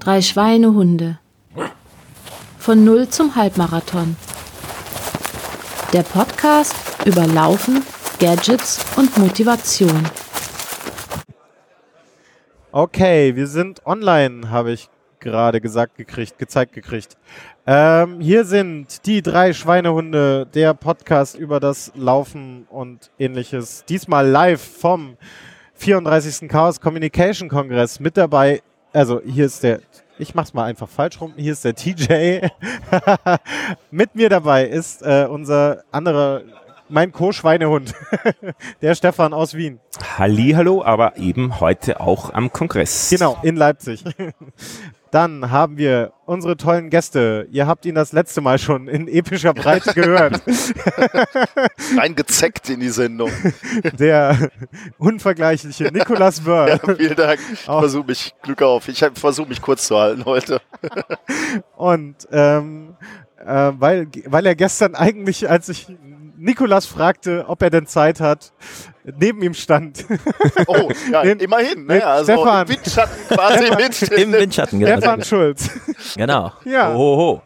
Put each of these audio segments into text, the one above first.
Drei Schweinehunde. Von Null zum Halbmarathon. Der Podcast über Laufen, Gadgets und Motivation. Okay, wir sind online, habe ich gerade gesagt gekriegt, gezeigt gekriegt. Ähm, hier sind die drei Schweinehunde, der Podcast über das Laufen und ähnliches. Diesmal live vom 34. Chaos Communication Kongress. Mit dabei, also hier ist der, ich mach's mal einfach falsch rum, hier ist der TJ. Mit mir dabei ist äh, unser anderer mein Co-Schweinehund, der Stefan aus Wien. Hallo, aber eben heute auch am Kongress. Genau, in Leipzig. Dann haben wir unsere tollen Gäste. Ihr habt ihn das letzte Mal schon in epischer Breite gehört. Reingezeckt in die Sendung. Der unvergleichliche Nikolas Böhr. Ja, vielen Dank. Ich versuche mich, Glück auf. Ich versuche mich kurz zu halten heute. Und ähm, äh, weil, weil er gestern eigentlich, als ich Nikolas fragte, ob er denn Zeit hat, neben ihm stand. Oh, ja, in, immerhin. Ne? Also Stefan. im Windschatten quasi mit. Im Windschatten, genau. Stefan Schulz. Genau. Ja. Ohoho.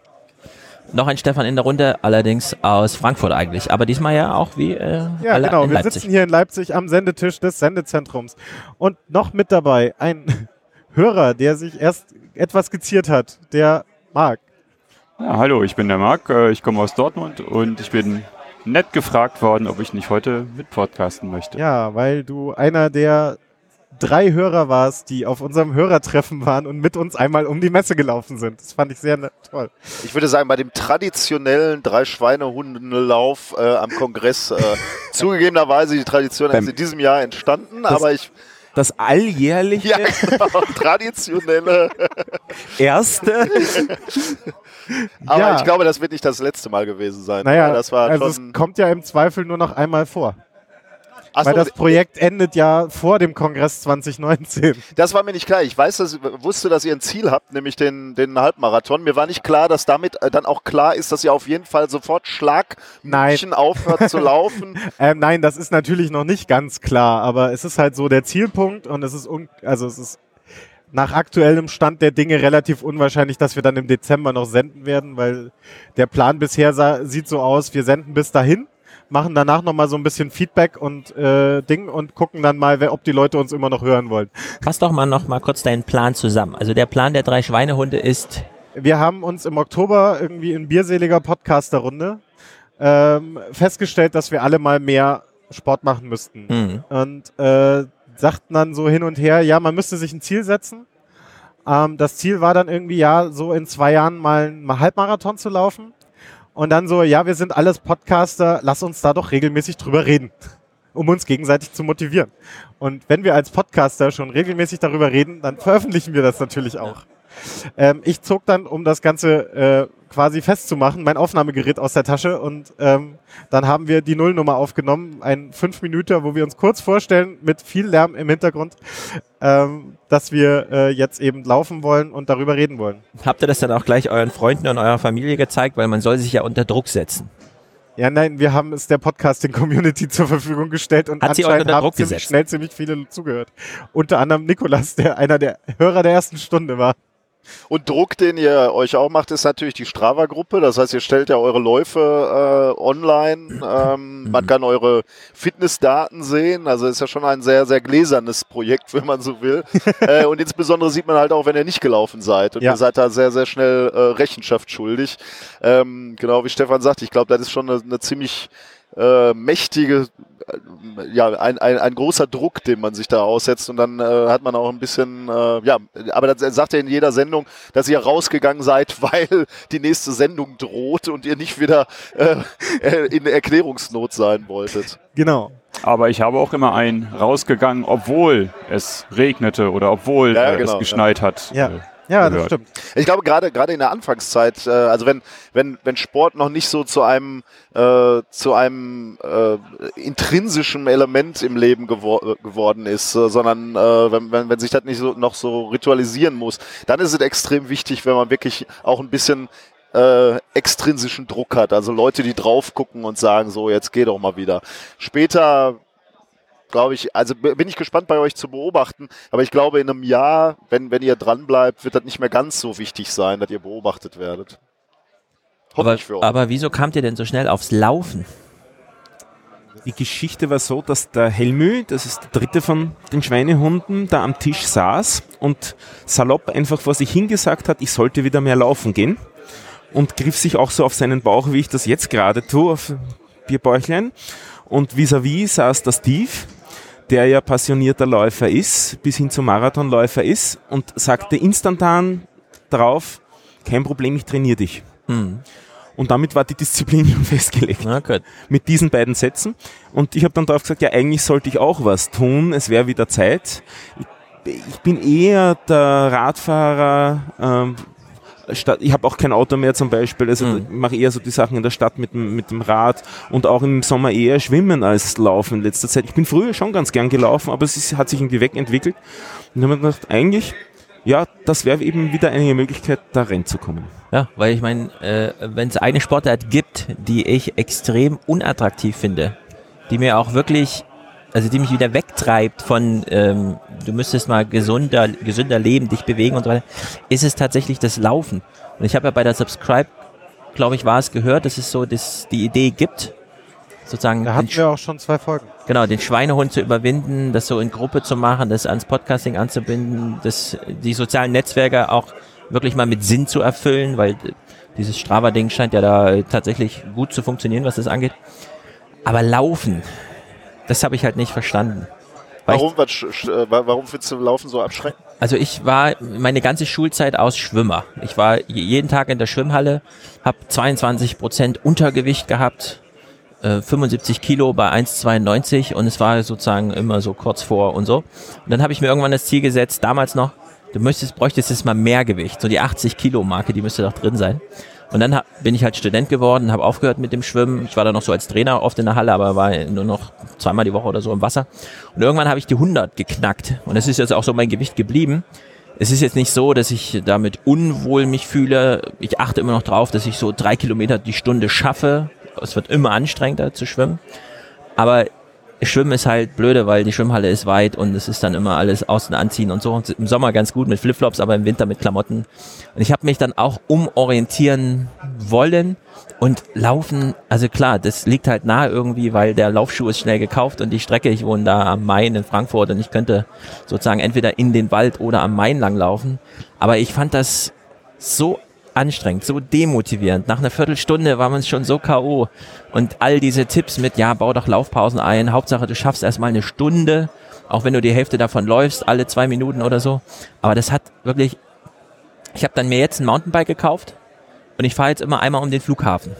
Noch ein Stefan in der Runde, allerdings aus Frankfurt eigentlich. Aber diesmal ja auch wie äh, Ja, alle genau. in Wir Leipzig. sitzen hier in Leipzig am Sendetisch des Sendezentrums. Und noch mit dabei ein Hörer, der sich erst etwas skizziert hat, der Marc. Ja, hallo, ich bin der Marc, äh, ich komme aus Dortmund und ich bin nett gefragt worden, ob ich nicht heute mit podcasten möchte. Ja, weil du einer der drei Hörer warst, die auf unserem Hörertreffen waren und mit uns einmal um die Messe gelaufen sind. Das fand ich sehr toll. Ich würde sagen, bei dem traditionellen Drei-Schweine-Hundenlauf äh, am Kongress, äh, zugegebenerweise die Tradition ist in diesem Jahr entstanden, aber ich, Das alljährliche ja, genau, traditionelle, erste. aber Ja. ich glaube, das wird nicht das letzte Mal gewesen sein. Naja, das war also schon, es kommt ja im Zweifel nur noch einmal vor. Ach weil das Projekt endet ja vor dem Kongress 2019. Das war mir nicht klar. Ich weiß, dass, wusste, dass ihr ein Ziel habt, nämlich den, den Halbmarathon. Mir war nicht klar, dass damit äh, dann auch klar ist, dass ihr auf jeden Fall sofort Schlagmünchen aufhört zu laufen. Ähm, nein, das ist natürlich noch nicht ganz klar, aber es ist halt so der Zielpunkt und es ist, un also es ist nach aktuellem Stand der Dinge relativ unwahrscheinlich, dass wir dann im Dezember noch senden werden, weil der Plan bisher sah, sieht so aus, wir senden bis dahin, machen danach nochmal so ein bisschen Feedback und äh, Ding und gucken dann mal, wer, ob die Leute uns immer noch hören wollen. Fass doch mal noch mal kurz deinen Plan zusammen. Also der Plan der drei Schweinehunde ist, Wir haben uns im Oktober irgendwie in bierseliger Podcaster-Runde ähm, festgestellt, dass wir alle mal mehr Sport machen müssten. hm, und äh, sagten dann so hin und her, ja, man müsste sich ein Ziel setzen. Ähm, das Ziel war dann irgendwie, ja, so in zwei Jahren mal einen Halbmarathon zu laufen. Und dann so, ja, wir sind alles Podcaster, lass uns da doch regelmäßig drüber reden, um uns gegenseitig zu motivieren. Und wenn wir als Podcaster schon regelmäßig darüber reden, dann veröffentlichen wir das natürlich auch. Ähm, ich zog dann, um das Ganze äh, quasi festzumachen, mein Aufnahmegerät aus der Tasche und ähm, dann haben wir die Nullnummer aufgenommen, ein fünf Minuten, wo wir uns kurz vorstellen, mit viel Lärm im Hintergrund, ähm, dass wir äh, jetzt eben laufen wollen und darüber reden wollen. habt ihr das dann auch gleich euren Freunden und eurer Familie gezeigt, weil man soll sich ja unter Druck setzen. Ja, nein, wir haben es der Podcasting-Community zur Verfügung gestellt und Hat anscheinend unter haben Druck ziemlich gesetzt? schnell ziemlich viele zugehört. Unter anderem Nikolas, der einer der Hörer der ersten Stunde war. Und Druck, den ihr euch auch macht, ist natürlich die Strava-Gruppe. Das heißt, ihr stellt ja eure Läufe äh, online. Ähm, Man kann eure Fitnessdaten sehen. Also ist ja schon ein sehr, sehr gläsernes Projekt, wenn man so will. äh, und insbesondere sieht man halt auch, wenn ihr nicht gelaufen seid. Und Ja. ihr seid da sehr, sehr schnell äh, Rechenschaft schuldig. Ähm, genau wie Stefan sagt, ich glaube, das ist schon eine, eine ziemlich äh, mächtige, ja, ein, ein, ein großer Druck, den man sich da aussetzt und dann äh, hat man auch ein bisschen, äh, ja, aber das sagt er in jeder Sendung, dass ihr rausgegangen seid, weil die nächste Sendung droht und ihr nicht wieder äh, äh, in Erklärungsnot sein wolltet. Genau. Aber ich habe auch immer einen rausgegangen, obwohl es regnete oder obwohl Ja, äh, genau, es geschneit hat. Ja. Ja, das stimmt. Ich glaube, gerade gerade in der Anfangszeit, äh, also wenn, wenn, wenn Sport noch nicht so zu einem, äh, zu einem äh, intrinsischen Element im Leben gewor geworden ist, äh, sondern äh, wenn, wenn, wenn sich das nicht so noch so ritualisieren muss, dann ist es extrem wichtig, wenn man wirklich auch ein bisschen äh, extrinsischen Druck hat. Also Leute, die drauf gucken und sagen, so, jetzt geh doch mal wieder. Später glaube ich, also bin ich gespannt bei euch zu beobachten, aber ich glaube in einem Jahr, wenn, wenn ihr dran bleibt, wird das nicht mehr ganz so wichtig sein, dass ihr beobachtet werdet. Hoffe aber, aber wieso kamt ihr denn so schnell aufs Laufen? Die Geschichte war so, dass der Helmü, das ist der dritte von den Schweinehunden, da am Tisch saß und salopp einfach vor sich hingesagt hat, ich sollte wieder mehr laufen gehen und griff sich auch so auf seinen Bauch, wie ich das jetzt gerade tue, auf Bierbäuchlein. Und vis-à-vis -vis saß der Steve, der ja passionierter Läufer ist, bis hin zum Marathonläufer ist und sagte instantan drauf, kein Problem, ich trainiere dich. Hm. Und damit war die Disziplin schon festgelegt. Gut. Mit diesen beiden Sätzen. Und ich habe dann darauf gesagt, ja, eigentlich sollte ich auch was tun. Es wäre wieder Zeit. Ich, ich, bin eher der Radfahrer. Ähm, Stadt, ich habe auch kein Auto mehr zum Beispiel, also mhm. mache eher so die Sachen in der Stadt mit, mit dem Rad und auch im Sommer eher schwimmen als laufen in letzter Zeit. Ich bin früher schon ganz gern gelaufen, aber es ist, hat sich irgendwie wegentwickelt. Und dann habe ich gedacht, eigentlich ja, das wäre eben wieder eine Möglichkeit, da reinzukommen. Ja, weil ich meine, äh, wenn es eine Sportart gibt, die ich extrem unattraktiv finde, die mir auch wirklich, also die mich wieder wegtreibt von, ähm, du müsstest mal gesunder, gesünder leben, dich bewegen und so weiter, ist es tatsächlich das Laufen. Und ich habe ja bei der Subscribe, glaube ich, war es gehört, dass es so dass die Idee gibt, sozusagen. Da hatten wir auch schon zwei Folgen. Genau, den Schweinehund zu überwinden, das so in Gruppe zu machen, das ans Podcasting anzubinden, das, die sozialen Netzwerke auch wirklich mal mit Sinn zu erfüllen, weil dieses Strava-Ding scheint ja da tatsächlich gut zu funktionieren, was das angeht. Aber Laufen, das habe ich halt nicht verstanden. Warum, was, äh, warum findest du Laufen so abschreckend? Also ich war meine ganze Schulzeit aus Schwimmer. Ich war jeden Tag in der Schwimmhalle, habe 22 Prozent Untergewicht gehabt, 75 äh, Kilo bei 1,92 und es war sozusagen immer so kurz vor und so. Und dann habe ich mir irgendwann das Ziel gesetzt, damals noch, du müsstest, bräuchtest jetzt mal mehr Gewicht, so die 80 Kilo Marke, die müsste doch drin sein. Und dann bin ich halt Student geworden, habe aufgehört mit dem Schwimmen. Ich war da noch so als Trainer oft in der Halle, aber war nur noch zweimal die Woche oder so im Wasser. Und irgendwann habe ich die 100 geknackt. Und das ist jetzt auch so mein Gewicht geblieben. Es ist jetzt nicht so, dass ich damit unwohl mich fühle. Ich achte immer noch drauf, dass ich so drei Kilometer die Stunde schaffe es wird immer anstrengender zu schwimmen. Aber Schwimmen ist halt blöde, weil die Schwimmhalle ist weit und es ist dann immer alles außen anziehen und so. Und Im Sommer ganz gut mit Flipflops, aber im Winter mit Klamotten. Und ich habe mich dann auch umorientieren wollen und laufen, also klar, das liegt halt nahe irgendwie, weil der Laufschuh ist schnell gekauft und die Strecke, ich wohne da am Main in Frankfurt und ich könnte sozusagen entweder in den Wald oder am Main lang laufen. Aber ich fand das so anstrengend, so demotivierend. Nach einer Viertelstunde war man schon so K.O. Und all diese Tipps mit, ja, bau doch Laufpausen ein, Hauptsache du schaffst erstmal eine Stunde, auch wenn du die Hälfte davon läufst, alle zwei Minuten oder so. Aber das hat wirklich, ich habe dann mir jetzt ein Mountainbike gekauft und ich fahre jetzt immer einmal um den Flughafen.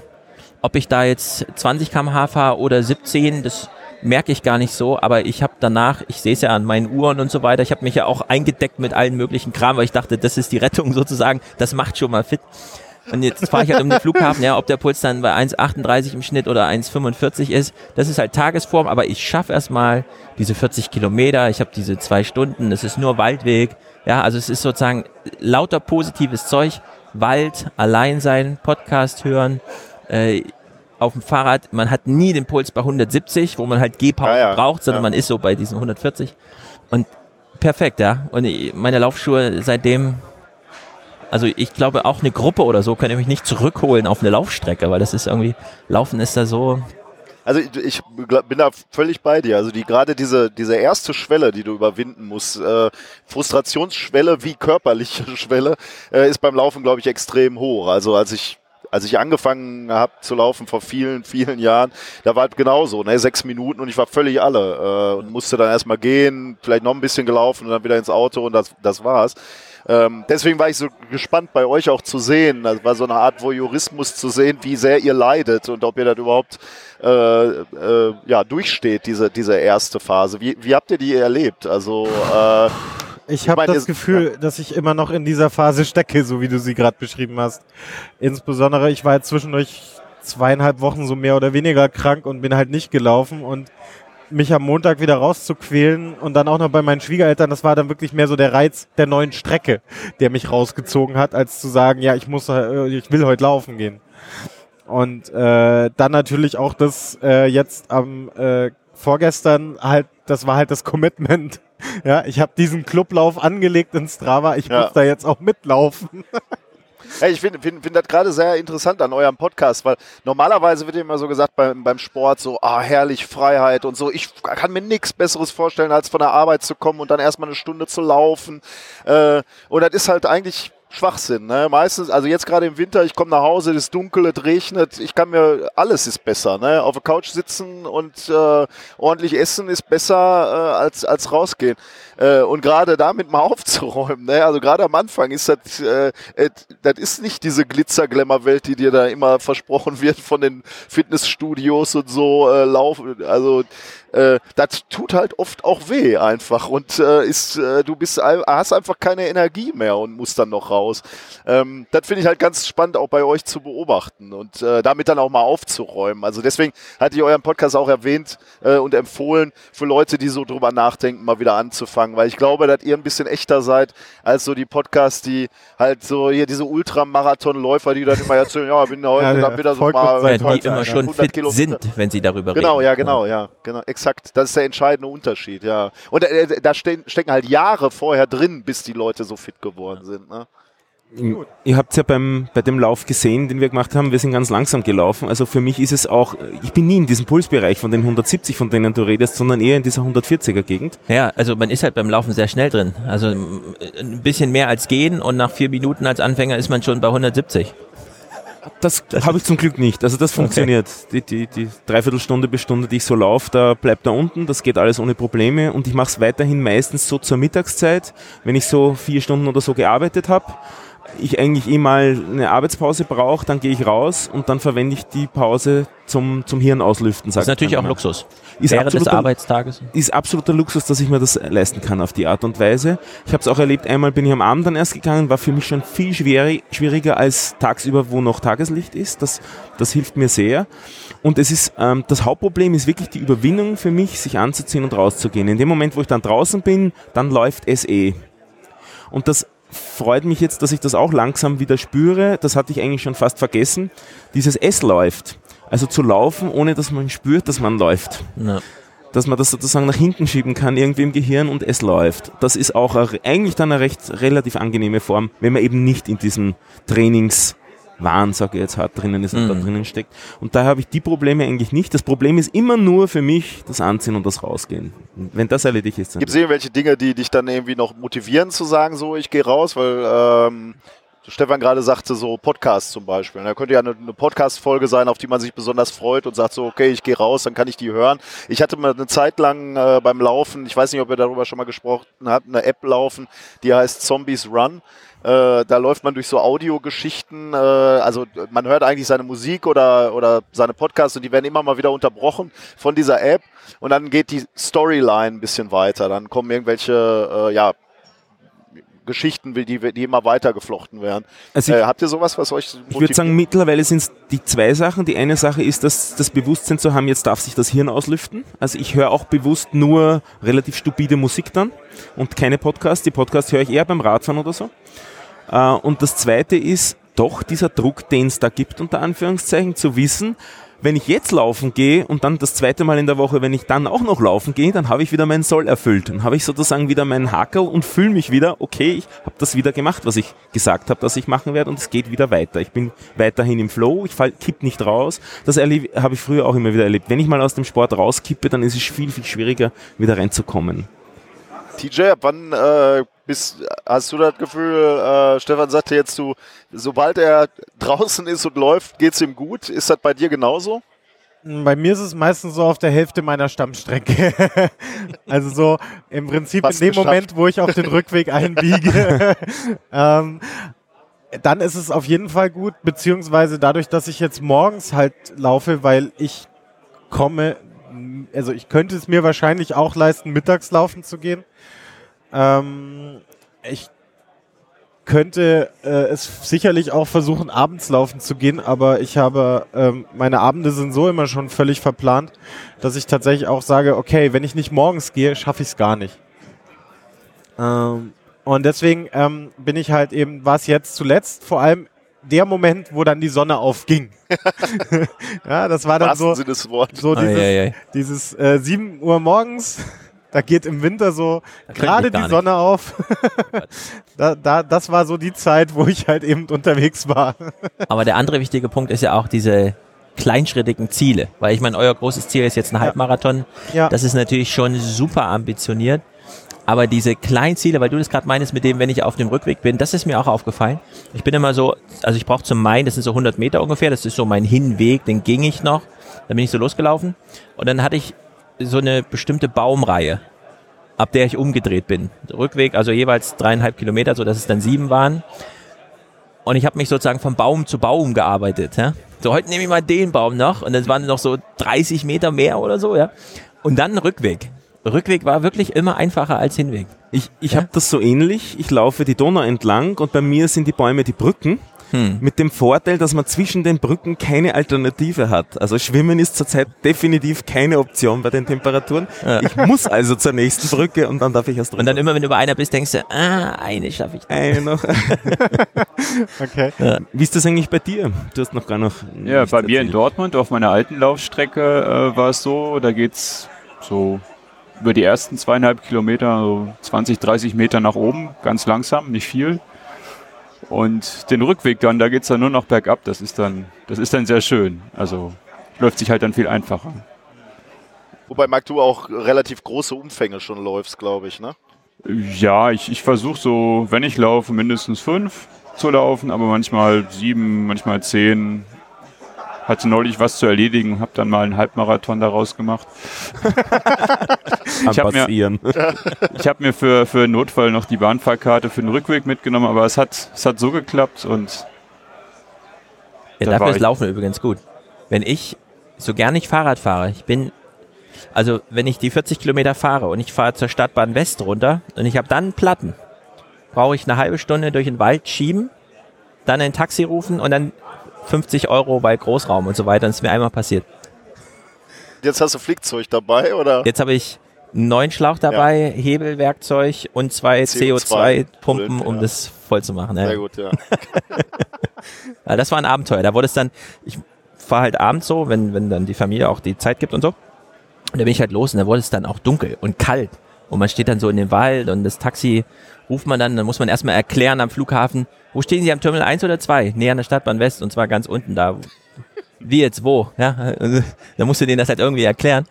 Ob ich da jetzt 20 km/h fahre oder 17, das merke ich gar nicht so, aber ich habe danach, ich sehe es ja an meinen Uhren und so weiter, ich habe mich ja auch eingedeckt mit allen möglichen Kram, weil ich dachte, das ist die Rettung sozusagen, das macht schon mal fit. Und jetzt fahre ich halt um den Flughafen, ja, ob der Puls dann bei 1,38 im Schnitt oder 1,45 ist, das ist halt Tagesform, aber ich schaffe erstmal diese 40 Kilometer, ich habe diese zwei Stunden, es ist nur Waldweg, ja, also es ist sozusagen lauter positives Zeug, Wald, allein sein, Podcast hören, äh, auf dem Fahrrad, man hat nie den Puls bei 170, wo man halt Gehpause ja, ja. braucht, sondern ja. man ist so bei diesen 140. Und perfekt, ja. Und meine Laufschuhe seitdem, also ich glaube auch eine Gruppe oder so könnte mich nicht zurückholen auf eine Laufstrecke, weil das ist irgendwie, Laufen ist da so, also ich, ich, bin da völlig bei dir. Also die gerade diese diese erste Schwelle, die du überwinden musst, äh, Frustrationsschwelle wie körperliche Schwelle, äh, ist beim Laufen glaube ich extrem hoch. Also als ich als ich angefangen habe zu laufen vor vielen, vielen Jahren, da war es genauso, ne? sechs Minuten und ich war völlig alle äh, und musste dann erstmal gehen, vielleicht noch ein bisschen gelaufen und dann wieder ins Auto und das, das war's. Ähm, deswegen war ich so gespannt, bei euch auch zu sehen. Das war so eine Art Voyeurismus zu sehen, wie sehr ihr leidet und ob ihr das überhaupt äh, äh, ja, durchsteht, diese, diese erste Phase. Wie, wie habt ihr die erlebt? Also äh, ich habe das Gefühl, ja. dass ich immer noch in dieser Phase stecke, so wie du sie gerade beschrieben hast. Insbesondere, ich war jetzt zwischendurch zweieinhalb Wochen so mehr oder weniger krank und bin halt nicht gelaufen und mich am Montag wieder rauszuquälen und dann auch noch bei meinen Schwiegereltern, das war dann wirklich mehr so der Reiz der neuen Strecke, der mich rausgezogen hat, als zu sagen, ja, ich muss, äh, ich will heute laufen gehen. Und äh, dann natürlich auch das äh, jetzt am äh, vorgestern halt das war halt das Commitment. Ja, ich habe diesen Clublauf angelegt in Strava, ich Ja. muss da jetzt auch mitlaufen. Hey, ich finde find, find das gerade sehr interessant an eurem Podcast, weil normalerweise wird immer so gesagt beim, beim Sport so, ah, herrlich, Freiheit und so. Ich kann mir nichts Besseres vorstellen, als von der Arbeit zu kommen und dann erstmal eine Stunde zu laufen. Äh, und das ist halt eigentlich Schwachsinn. Ne? Meistens, also jetzt gerade im Winter, ich komme nach Hause, es ist dunkel, es regnet, ich kann mir, alles ist besser. Ne? Auf der Couch sitzen und äh, ordentlich essen ist besser äh, als, als rausgehen. Äh, und gerade damit mal aufzuräumen, ne? also gerade am Anfang ist das, äh, das ist nicht diese Glitzer-Glamour-Welt, die dir da immer versprochen wird von den Fitnessstudios und so äh, laufen. Also äh, das tut halt oft auch weh einfach und äh, ist, äh, du bist, hast einfach keine Energie mehr und musst dann noch raus. Ähm, das finde ich halt ganz spannend auch bei euch zu beobachten und äh, damit dann auch mal aufzuräumen. Also deswegen hatte ich euren Podcast auch erwähnt äh, und empfohlen für Leute, die so drüber nachdenken, mal wieder anzufangen, weil ich glaube, dass ihr ein bisschen echter seid als so die Podcasts, die halt so hier diese Ultramarathonläufer, die dann immer erzählen, ja, bin heute Ja, der dann wieder so mal seit die immer ja. schon 100 fit Kilometer. sind, wenn sie darüber Genau, reden. ja, genau, ja, genau, exakt. Das ist der entscheidende Unterschied, ja. Und äh, da ste stecken halt Jahre vorher drin, bis die Leute so fit geworden sind. Ne? Ihr habt ja beim, bei dem Lauf gesehen, den wir gemacht haben, wir sind ganz langsam gelaufen. Also für mich ist es auch, ich bin nie in diesem Pulsbereich von den 170, von denen du redest, sondern eher in dieser 140er Gegend. Ja, also man ist halt beim Laufen sehr schnell drin. Also m, ein bisschen mehr als gehen und nach vier Minuten als Anfänger ist man schon bei 170. Das, habe ich zum Glück nicht. Also das funktioniert. Die, die, die Dreiviertelstunde bis Stunde, die ich so laufe, da bleibt da unten. Das geht alles ohne Probleme. Und ich mache es weiterhin meistens so zur Mittagszeit, wenn ich so vier Stunden oder so gearbeitet habe. Ich eigentlich eh mal eine Arbeitspause brauche, dann gehe ich raus und dann verwende ich die Pause zum, zum Hirn auslüften. Das sagt ist natürlich auch. Luxus. Ist Während des Arbeitstages. ist absoluter Luxus, dass ich mir das leisten kann auf die Art und Weise. Ich habe es auch erlebt, einmal bin ich am Abend dann erst gegangen, war für mich schon viel schwierig, schwieriger als tagsüber, wo noch Tageslicht ist. Das, das hilft mir sehr. Und es ist, ähm, das Hauptproblem ist wirklich die Überwindung für mich, sich anzuziehen und rauszugehen. In dem Moment, wo ich dann draußen bin, dann läuft es eh. Und das freut mich jetzt, dass ich das auch langsam wieder spüre. Das hatte ich eigentlich schon fast vergessen. Dieses Es läuft. Also zu laufen, ohne dass man spürt, dass man läuft Ja. dass man das sozusagen nach hinten schieben kann, irgendwie im Gehirn und es läuft. Das ist auch eigentlich dann eine recht relativ angenehme Form, wenn man eben nicht in diesem Trainingswahn, sage ich jetzt hart, drinnen ist und da Mhm. drinnen steckt. Und da habe ich die Probleme eigentlich nicht. Das Problem ist immer nur für mich das Anziehen und das Rausgehen. Wenn das erledigt ist, Gibt es irgendwelche Dinge, die dich dann irgendwie noch motivieren zu sagen, so ich gehe raus, weil ähm, Stefan gerade sagte, so Podcast zum Beispiel. Da könnte ja eine, eine Podcast-Folge sein, auf die man sich besonders freut und sagt so, okay, ich gehe raus, dann kann ich die hören. Ich hatte mal eine Zeit lang äh, beim Laufen, ich weiß nicht, ob ihr darüber schon mal gesprochen habt, eine App laufen, die heißt Zombies Run. Äh, da läuft man durch so Audiogeschichten, äh, also man hört eigentlich seine Musik oder, oder seine Podcasts und die werden immer mal wieder unterbrochen von dieser App und dann geht die Storyline ein bisschen weiter. Dann kommen irgendwelche, äh, ja, Geschichten, die, die immer weiter geflochten werden. Also ich- äh, habt ihr sowas, was euch Ich würde sagen, mittlerweile sind es die zwei Sachen. Die eine Sache ist, dass das Bewusstsein zu haben, jetzt darf sich das Hirn auslüften. Also ich höre auch bewusst nur relativ stupide Musik dann und keine Podcasts. Die Podcasts höre ich eher beim Radfahren oder so. Äh, Und das zweite ist doch dieser Druck, den es da gibt, unter Anführungszeichen, zu wissen, wenn ich jetzt laufen gehe und dann das zweite Mal in der Woche, wenn ich dann auch noch laufen gehe, dann habe ich wieder meinen Soll erfüllt. Dann habe ich sozusagen wieder meinen Hakel und fühle mich wieder, okay, ich habe das wieder gemacht, was ich gesagt habe, dass ich machen werde und es geht wieder weiter. Ich bin weiterhin im Flow, ich fall, kipp nicht raus. Das habe ich früher auch immer wieder erlebt. Wenn ich mal aus dem Sport rauskippe, dann ist es viel, viel schwieriger, wieder reinzukommen. TJ, ab wann äh, bist, hast du das Gefühl, äh, Stefan sagte jetzt, du, sobald er draußen ist und läuft, geht's ihm gut? Ist das bei dir genauso? Bei mir ist es meistens so auf der Hälfte meiner Stammstrecke. also so im Prinzip Fast in dem geschafft. Moment, wo ich auf den Rückweg einbiege. ähm, dann ist es auf jeden Fall gut, beziehungsweise dadurch, dass ich jetzt morgens halt laufe, weil ich komme, also ich könnte es mir wahrscheinlich auch leisten, mittags laufen zu gehen. Ähm, ich könnte äh, es sicherlich auch versuchen, abends laufen zu gehen, aber ich habe, ähm, meine Abende sind so immer schon völlig verplant, dass ich tatsächlich auch sage, okay, wenn ich nicht morgens gehe, schaffe ich es gar nicht. Ähm, und deswegen ähm, bin ich halt eben, war es jetzt zuletzt vor allem der Moment, wo dann die Sonne aufging. ja, das war dann wahrsten so, Sinne des Wortes. so dieses, Eieiei. dieses äh, 7 Uhr morgens, Da geht im Winter so gerade die nicht. Sonne auf. da, da, das war so die Zeit, wo ich halt eben unterwegs war. Aber der andere wichtige Punkt ist ja auch diese kleinschrittigen Ziele. Weil ich meine, euer großes Ziel ist jetzt ein Halbmarathon. Ja. Das ist natürlich schon super ambitioniert. Aber diese kleinen Ziele, weil du das gerade meinst mit dem, wenn ich auf dem Rückweg bin, das ist mir auch aufgefallen. Ich bin immer so, also ich brauche zum Main, das sind so 100 Meter ungefähr, das ist so mein Hinweg, den ging ich noch. Dann bin ich so losgelaufen und dann hatte ich so eine bestimmte Baumreihe, ab der ich umgedreht bin. Rückweg, also jeweils dreieinhalb Kilometer, so dass es dann sieben waren. Und ich habe mich sozusagen von Baum zu Baum gearbeitet. Ja? So, heute nehme ich mal den Baum noch und das waren noch so 30 Meter mehr oder so. ja. Und dann Rückweg. Rückweg war wirklich immer einfacher als Hinweg. Ich, ich Ja? habe das so ähnlich. Ich laufe die Donau entlang und bei mir sind die Bäume die Brücken. Hm. Mit dem Vorteil, dass man zwischen den Brücken keine Alternative hat. Also Schwimmen ist zurzeit definitiv keine Option bei den Temperaturen. Ich muss also zur nächsten Brücke und dann darf ich erst Und dann immer, wenn du bei einer bist, denkst du, ah, eine schaffe ich. eine noch. Okay. Wie ist das eigentlich bei dir? Du hast noch gar noch. Ja, bei mir in. Dortmund auf meiner alten Laufstrecke äh, war es so, da geht's so über die ersten zweieinhalb Kilometer, so 20, 30 Meter nach oben, ganz langsam, nicht viel. Und den Rückweg dann, da geht's dann nur noch bergab, das ist dann, das ist dann sehr schön. Also läuft sich halt dann viel einfacher. Wobei, Marc, du auch relativ große Umfänge schon läufst, glaube ich, ne? Ja, ich, ich versuche so, wenn ich laufe, mindestens fünf zu laufen, aber manchmal sieben, manchmal zehn. Hatte neulich was zu erledigen, habe dann mal einen Halbmarathon daraus gemacht. Ich hab mir-. Ich habe mir für, für Notfall noch die Bahnfahrkarte für den Rückweg mitgenommen, aber es hat, es hat so geklappt und Ja, Da dafür war ist ich- Laufen übrigens gut. Wenn ich so gern ich Fahrrad fahre, ich bin, also wenn ich die 40 Kilometer fahre und ich fahre zur Stadtbahn West runter und ich habe dann Platten, brauche ich eine halbe Stunde durch den Wald schieben, dann ein Taxi rufen und dann 50 Euro bei Großraum und so weiter. Das ist mir einmal passiert. Jetzt hast du Flickzeug dabei, oder? Jetzt habe ich einen neuen Schlauch dabei, Hebelwerkzeug und zwei CO2 CO2-Pumpen, Blöd, um ja. das voll zu machen. Ja. Sehr gut, ja. Ja, das war ein Abenteuer. Da wurde es dann, ich fahre halt abends so, wenn, wenn dann die Familie auch die Zeit gibt und so. Und da bin ich halt los und da wurde es dann auch dunkel und kalt. Und man steht dann so in den Wald und das Taxi ruft man dann, dann muss man erstmal erklären am Flughafen, wo stehen Sie am Terminal 1 oder 2? Nee, an der Stadtbahn West und zwar ganz unten da. Wie jetzt, wo? Ja, also, da musst du denen das halt irgendwie erklären.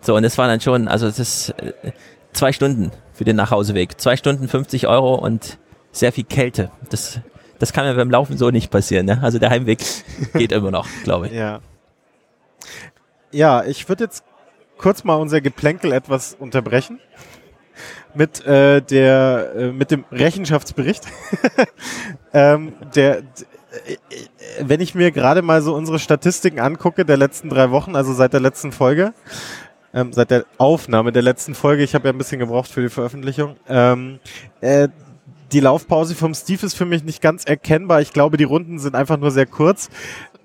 So, und das war dann schon, also es ist äh, zwei Stunden für den Nachhauseweg. Zwei Stunden 50 Euro und sehr viel Kälte. Das, das kann mir beim Laufen so nicht passieren. Ne? Also der Heimweg geht immer noch, glaube ich. Ja. Ja, ich würde jetzt kurz mal unser Geplänkel etwas unterbrechen mit äh, der äh, mit dem Rechenschaftsbericht. ähm, der, äh, wenn ich mir gerade mal so unsere Statistiken angucke der letzten drei Wochen, also seit der letzten Folge, ähm, seit der Aufnahme der letzten Folge, ich habe ja ein bisschen gebraucht für die Veröffentlichung. Ähm, äh, die Laufpause vom Steve ist für mich nicht ganz erkennbar. Ich glaube, die Runden sind einfach nur sehr kurz.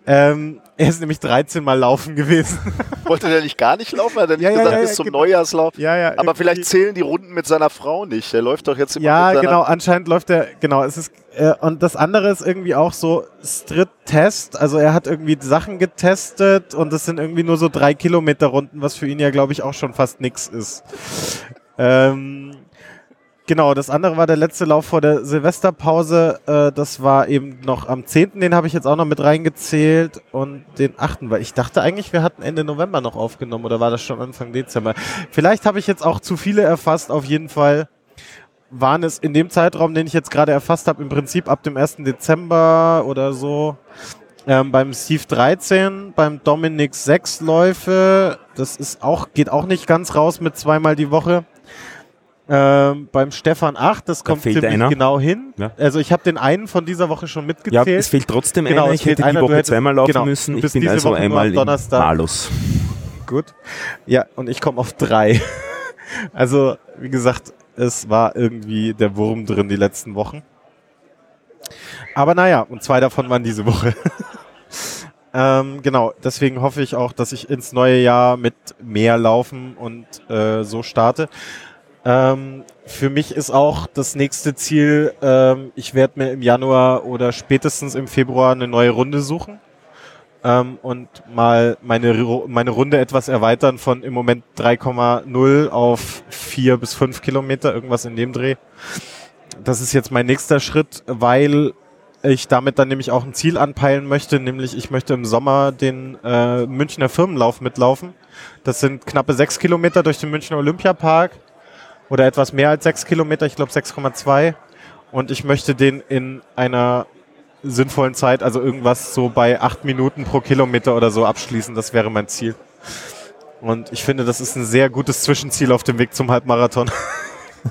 Ähm, er ist nämlich 13 Mal laufen gewesen. Wollte der nicht gar nicht laufen? Hat er nicht Ja, gesagt, ja, bis ja, zum genau. Neujahrslauf? ja, ja. Aber vielleicht zählen die Runden mit seiner Frau nicht. Der läuft doch jetzt immer Ja, mit genau, anscheinend läuft er, genau, es ist, äh, und das andere ist irgendwie auch so Strit-Test, also er hat irgendwie Sachen getestet und das sind irgendwie nur so drei Kilometer Runden, was für ihn ja, glaube ich, auch schon fast nix ist. Ähm, genau, das andere war der letzte Lauf vor der Silvesterpause, äh, das war eben noch am 10., den habe ich jetzt auch noch mit reingezählt und den 8., weil ich dachte eigentlich, wir hatten Ende November noch aufgenommen oder war das schon Anfang Dezember? Vielleicht habe ich jetzt auch zu viele erfasst, auf jeden Fall waren es in dem Zeitraum, den ich jetzt gerade erfasst habe, im Prinzip ab dem 1. Dezember oder so. Ähm, beim Steve 13, beim Dominik 6 Läufe. Das ist auch, geht auch nicht ganz raus mit zweimal die Woche. Ähm, beim Stefan 8, das Da kommt ziemlich einer. genau hin. Ja. Also ich habe den einen von dieser Woche schon Ja, mitgezählt. es fehlt trotzdem Genau, einer. Ich hätte einer, die Woche zweimal laufen genau, müssen. Ich bin diese also Woche einmal Donnerstag. Malus. Gut. Ja, und ich komme auf drei. also, wie gesagt, es war irgendwie der Wurm drin die letzten Wochen. Aber naja, und zwei davon waren diese Woche. ähm, genau, deswegen hoffe ich auch, dass ich ins neue Jahr mit mehr Laufen und äh, so starte. Ähm, für mich ist auch das nächste Ziel, ähm, ich werde mir im Januar oder spätestens im Februar eine neue Runde suchen. ähm, und mal meine, meine Runde etwas erweitern von im Moment 3,0 auf 4 bis 5 Kilometer, irgendwas in dem Dreh. Das ist jetzt mein nächster Schritt, weil ich damit dann nämlich auch ein Ziel anpeilen möchte, nämlich ich möchte im Sommer den äh, Münchner Firmenlauf mitlaufen. Das sind knappe 6 Kilometer durch den Münchner Olympiapark oder etwas mehr als 6 Kilometer, ich glaube 6,2. Und ich möchte den in einer sinnvollen Zeit, also irgendwas so bei 8 Minuten pro Kilometer oder so abschließen. Das wäre mein Ziel. Und ich finde, das ist ein sehr gutes Zwischenziel auf dem Weg zum Halbmarathon.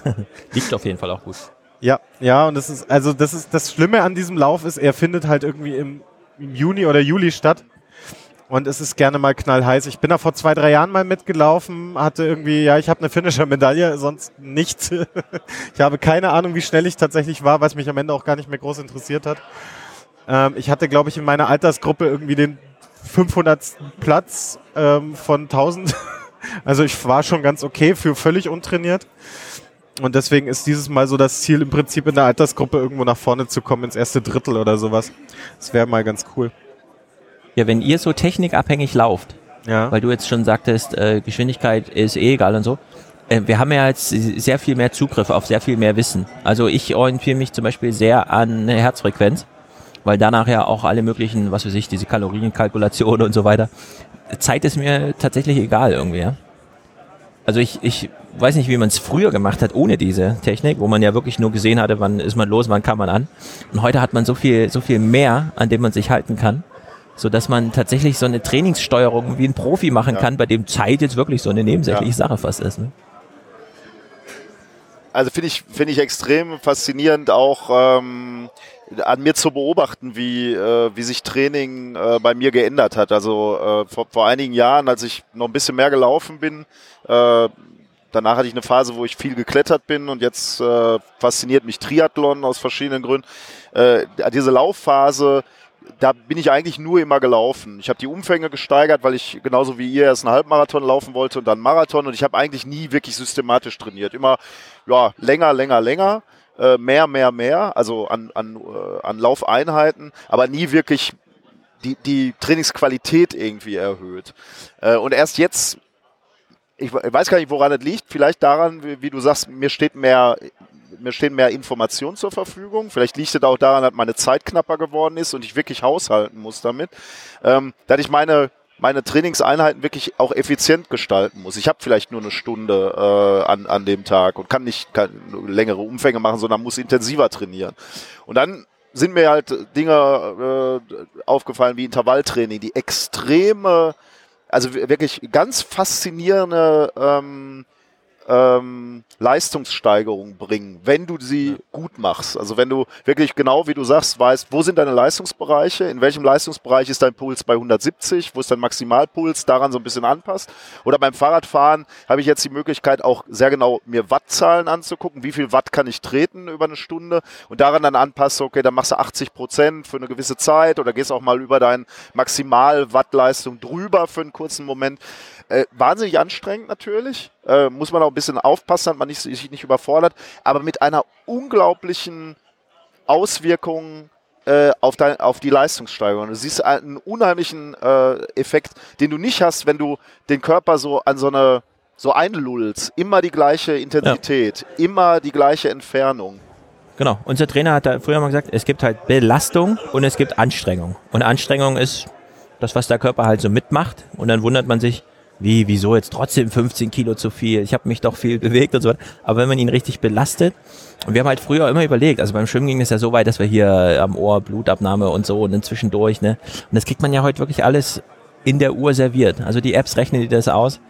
Liegt auf jeden Fall auch gut. Ja, ja, und das ist, also das ist, das Schlimme an diesem Lauf ist, er findet halt irgendwie im, im Juni oder Juli statt. Und es ist gerne mal knallheiß. Ich bin da vor zwei, drei Jahren mal mitgelaufen, hatte irgendwie, ja, ich habe eine Finisher-Medaille, sonst nichts. ich habe keine Ahnung, wie schnell ich tatsächlich war, was mich am Ende auch gar nicht mehr groß interessiert hat. Ähm, ich hatte, glaube ich, in meiner Altersgruppe irgendwie den 500. Platz ähm, von 1000. also ich war schon ganz okay für völlig untrainiert. Und deswegen ist dieses Mal so das Ziel, im Prinzip in der Altersgruppe irgendwo nach vorne zu kommen, ins erste Drittel oder sowas. Das wäre mal ganz cool. Ja, wenn ihr so technikabhängig lauft, Ja. weil du jetzt schon sagtest, äh, Geschwindigkeit ist eh egal und so. Äh, wir haben ja jetzt sehr viel mehr Zugriff auf sehr viel mehr Wissen. Also ich orientiere mich zum Beispiel sehr an Herzfrequenz, weil danach ja auch alle möglichen, was weiß ich, diese Kalorienkalkulationen und so weiter. Zeit ist mir tatsächlich egal irgendwie, ja. Also ich, ich weiß nicht, wie man es früher gemacht hat ohne diese Technik, wo man ja wirklich nur gesehen hatte, wann ist man los, wann kann man an. Und heute hat man so viel, so viel mehr, an dem man sich halten kann, so dass man tatsächlich so eine Trainingssteuerung wie ein Profi machen Ja. kann, bei dem Zeit jetzt wirklich so eine nebensächliche Ja. Sache fast ist. Ne? Also finde ich, finde ich extrem faszinierend auch ähm, an mir zu beobachten, wie, äh, wie sich Training äh, bei mir geändert hat. Also äh, vor, vor einigen Jahren, als ich noch ein bisschen mehr gelaufen bin, äh, danach hatte ich eine Phase, wo ich viel geklettert bin und jetzt äh, fasziniert mich Triathlon aus verschiedenen Gründen. Äh, diese Laufphase, da bin ich eigentlich nur immer gelaufen. Ich habe die Umfänge gesteigert, weil ich genauso wie ihr erst einen Halbmarathon laufen wollte und dann einen Marathon und ich habe eigentlich nie wirklich systematisch trainiert. Immer ja, länger, länger, länger, äh, mehr, mehr, mehr, also an, an, äh, an Laufeinheiten, aber nie wirklich die, die Trainingsqualität irgendwie erhöht. Äh, und erst jetzt, ich we- weiß gar nicht, woran es liegt, vielleicht daran, wie du sagst, mir steht mehr, mir stehen mehr Informationen zur Verfügung. Vielleicht liegt es auch daran, dass meine Zeit knapper geworden ist und ich wirklich haushalten muss damit, ähm, dass ich meine meine Trainingseinheiten wirklich auch effizient gestalten muss. Ich habe vielleicht nur eine Stunde äh, an, an dem Tag und kann nicht kann längere Umfänge machen, sondern muss intensiver trainieren. Und dann sind mir halt Dinge äh, aufgefallen wie Intervalltraining, die extreme, also wirklich ganz faszinierende ähm, ähm, Leistungssteigerung bringen, wenn du sie gut machst. Also wenn du wirklich genau, wie du sagst, weißt, wo sind deine Leistungsbereiche, in welchem Leistungsbereich ist dein Puls bei 170, wo ist dein Maximalpuls, daran so ein bisschen anpasst. Oder beim Fahrradfahren habe ich jetzt die Möglichkeit, auch sehr genau mir Wattzahlen anzugucken, wie viel Watt kann ich treten über eine Stunde und daran dann anpasse, okay, dann machst du 80 Prozent für eine gewisse Zeit oder gehst auch mal über deine Maximal-Wattleistung drüber für einen kurzen Moment. Äh, wahnsinnig anstrengend natürlich. Äh, muss man auch ein bisschen aufpassen, dass man nicht, sich nicht überfordert. Aber mit einer unglaublichen Auswirkung äh, auf, dein, auf die Leistungssteigerung. Du siehst einen unheimlichen äh, Effekt, den du nicht hast, wenn du den Körper so an so eine so einlullst. Immer die gleiche Intensität, immer die gleiche Entfernung. Genau. Unser Trainer hat da früher mal gesagt, es gibt halt Belastung und es gibt Anstrengung. Und Anstrengung ist das, was der Körper halt so mitmacht. Und dann wundert man sich, wie, wieso jetzt trotzdem 15 Kilo zu viel? Ich habe mich doch viel bewegt und so weiter. Aber wenn man ihn richtig belastet, und wir haben halt früher immer überlegt, also beim Schwimmen ging es ja so weit, dass wir hier am Ohr Blutabnahme und so und dann zwischendurch, ne? Und das kriegt man ja heute wirklich alles in der Uhr serviert. Also die Apps rechnen dir das aus.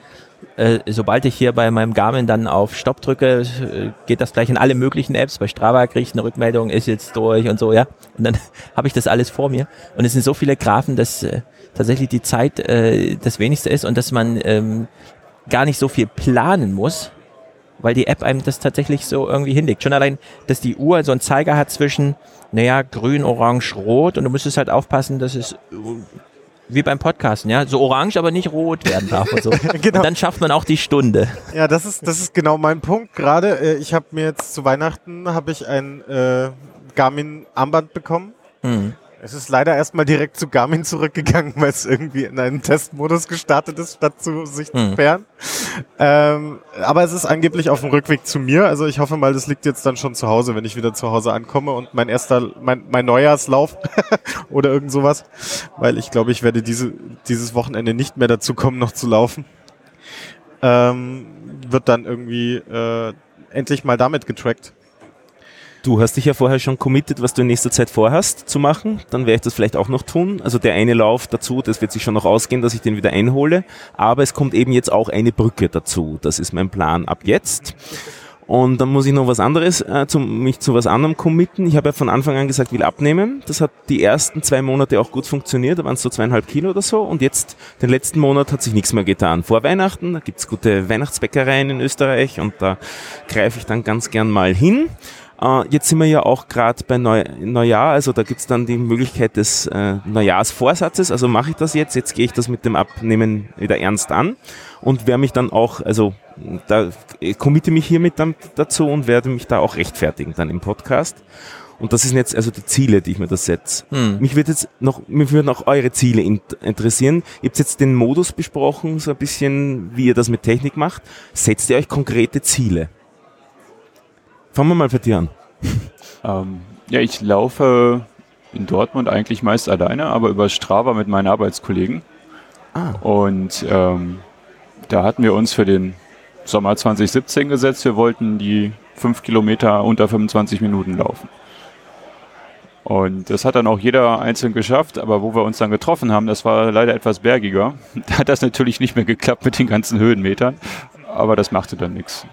Äh, sobald ich hier bei meinem Garmin dann auf Stopp drücke, äh, geht das gleich in alle möglichen Apps. Bei Strava kriege ich eine Rückmeldung, ist jetzt durch und so, ja. Und dann habe ich das alles vor mir. Und es sind so viele Graphen, dass äh, tatsächlich die Zeit äh, das wenigste ist und dass man ähm, gar nicht so viel planen muss, weil die App einem das tatsächlich so irgendwie hinlegt. Schon allein, dass die Uhr so einen Zeiger hat zwischen, naja, grün, orange, rot und du müsstest halt aufpassen, dass es wie beim Podcasten, ja, so orange, aber nicht rot werden darf und so. Genau. Und dann schafft man auch die Stunde. Ja, das ist, das ist genau mein Punkt gerade. Äh, Ich habe mir jetzt zu Weihnachten habe ich ein äh, Garmin Armband bekommen. Mhm. Es ist leider erstmal direkt zu Garmin zurückgegangen, weil es irgendwie in einen Testmodus gestartet ist, statt zu sich zu Hm. sperren. Ähm, aber es ist angeblich auf dem Rückweg zu mir. Also ich hoffe mal, das liegt jetzt dann schon zu Hause, wenn ich wieder zu Hause ankomme und mein erster, mein, mein Neujahrslauf oder irgend sowas. Weil ich glaube, ich werde diese, dieses Wochenende nicht mehr dazu kommen, noch zu laufen. Ähm, wird dann irgendwie äh, endlich mal damit getrackt. Du hast dich ja vorher schon committed, was du in nächster Zeit vorhast zu machen. Dann werde ich das vielleicht auch noch tun. Also der eine Lauf dazu, das wird sich schon noch ausgehen, dass ich den wieder einhole. Aber es kommt eben jetzt auch eine Brücke dazu. Das ist mein Plan ab jetzt. Und dann muss ich noch was anderes, äh, zu, mich zu was anderem committen. Ich habe ja von Anfang an gesagt, ich will abnehmen. Das hat die ersten zwei Monate auch gut funktioniert. Da waren es so zweieinhalb Kilo oder so. Und jetzt, den letzten Monat, hat sich nichts mehr getan. Vor Weihnachten, da gibt's gute Weihnachtsbäckereien in Österreich und da greife ich dann ganz gern mal hin. Äh, jetzt sind wir ja auch gerade bei Neu Neujahr, also da gibt's dann die Möglichkeit des äh, Neujahrsvorsatzes. Also mache ich das jetzt, jetzt gehe ich das mit dem Abnehmen wieder ernst an und werde mich dann auch, also da committe mich hiermit dann dazu und werde mich da auch rechtfertigen dann im Podcast. Und das sind jetzt also die Ziele, die ich mir da setze. Hm. Mich würde jetzt noch, mich würden auch eure Ziele in, interessieren. Ihr habt jetzt den Modus besprochen, so ein bisschen, wie ihr das mit Technik macht. Setzt ihr euch konkrete Ziele? Fangen wir mal bei dir an. Ähm, ja, ich laufe in Dortmund eigentlich meist alleine, aber über Strava mit meinen Arbeitskollegen. Ah. Und ähm, da hatten wir uns für den Sommer 2017 gesetzt. Wir wollten die fünf Kilometer unter 25 Minuten laufen. Und das hat dann auch jeder einzeln geschafft, aber wo wir uns dann getroffen haben, das war leider etwas bergiger. Da hat das natürlich nicht mehr geklappt mit den ganzen Höhenmetern, aber das machte dann nichts.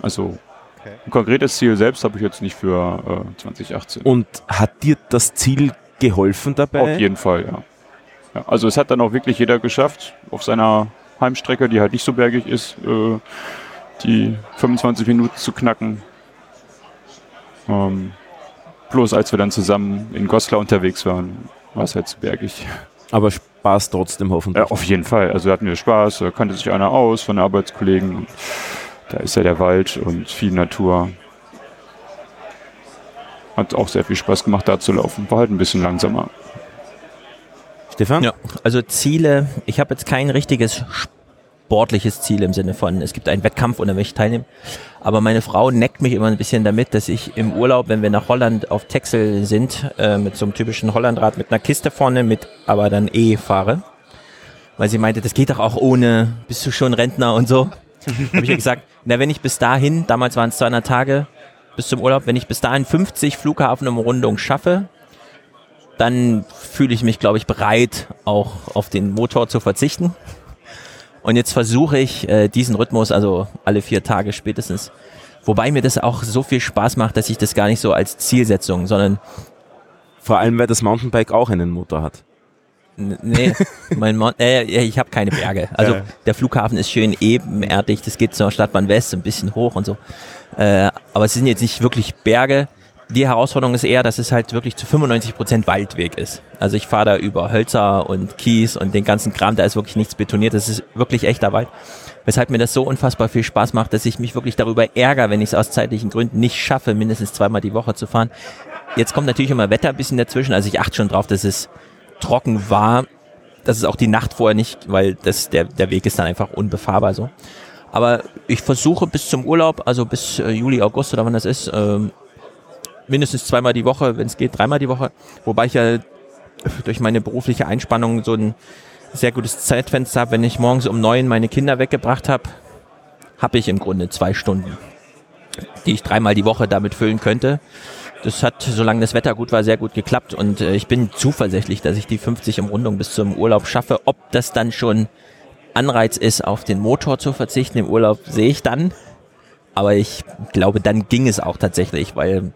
Also Okay. ein konkretes Ziel selbst habe ich jetzt nicht für äh, 2018. Und hat dir das Ziel geholfen dabei? Auf jeden Fall, ja. ja. Also es hat dann auch wirklich jeder geschafft, auf seiner Heimstrecke, die halt nicht so bergig ist, äh, die 25 Minuten zu knacken. Ähm, bloß als wir dann zusammen in Goslar unterwegs waren, war es halt zu bergig. Aber Spaß trotzdem hoffentlich. Ja, auf jeden Fall. Also da hatten wir Spaß, da kannte sich einer aus von den Arbeitskollegen. Da ist ja der Wald und viel Natur. Hat auch sehr viel Spaß gemacht, da zu laufen. War halt ein bisschen langsamer. Stefan? Ja, also Ziele, ich habe jetzt kein richtiges sportliches Ziel im Sinne von, es gibt einen Wettkampf und da möchte ich teilnehmen. Aber meine Frau neckt mich immer ein bisschen damit, dass ich im Urlaub, wenn wir nach Holland auf Texel sind, äh, mit so einem typischen Hollandrad mit einer Kiste vorne, mit aber dann E fahre. Weil sie meinte, das geht doch auch ohne, bist du schon Rentner und so. Habe ich ihr gesagt, na wenn ich bis dahin, damals waren es 200 Tage bis zum Urlaub, wenn ich bis dahin 50 Flughafenumrundungen schaffe, dann fühle ich mich, glaube ich, bereit, auch auf den Motor zu verzichten. Und jetzt versuche ich äh, diesen Rhythmus, also alle vier Tage spätestens, wobei mir das auch so viel Spaß macht, dass ich das gar nicht so als Zielsetzung, sondern Vor allem, weil das Mountainbike auch einen Motor hat. Nee, mein Mon äh, ich habe keine Berge. Also Ja. der Flughafen ist schön ebenerdig, das geht zur Stadtbahn West, ein bisschen hoch und so. Äh, aber es sind jetzt nicht wirklich Berge. Die Herausforderung ist eher, dass es halt wirklich zu 95 Prozent Waldweg ist. Also ich fahre da über Hölzer und Kies und den ganzen Kram, da ist wirklich nichts betoniert, das ist wirklich echter Wald. Weshalb mir das so unfassbar viel Spaß macht, dass ich mich wirklich darüber ärgere, wenn ich es aus zeitlichen Gründen nicht schaffe, mindestens zweimal die Woche zu fahren. Jetzt kommt natürlich immer Wetter ein bisschen dazwischen, also ich achte schon drauf, dass es trocken war. Das ist auch die Nacht vorher nicht, weil das, der, der Weg ist dann einfach unbefahrbar so. Aber ich versuche bis zum Urlaub, also bis äh, Juli, August oder wann das ist, ähm, mindestens zweimal die Woche, wenn es geht, dreimal die Woche. Wobei ich ja durch meine berufliche Einspannung so ein sehr gutes Zeitfenster habe. Wenn ich morgens um neun meine Kinder weggebracht habe, habe ich im Grunde zwei Stunden, die ich dreimal die Woche damit füllen könnte. Das hat, solange das Wetter gut war, sehr gut geklappt und äh, ich bin zuversichtlich, dass ich die 50 Umrundung bis zum Urlaub schaffe. Ob das dann schon Anreiz ist, auf den Motor zu verzichten im Urlaub, sehe ich dann. Aber ich glaube, dann ging es auch tatsächlich, weil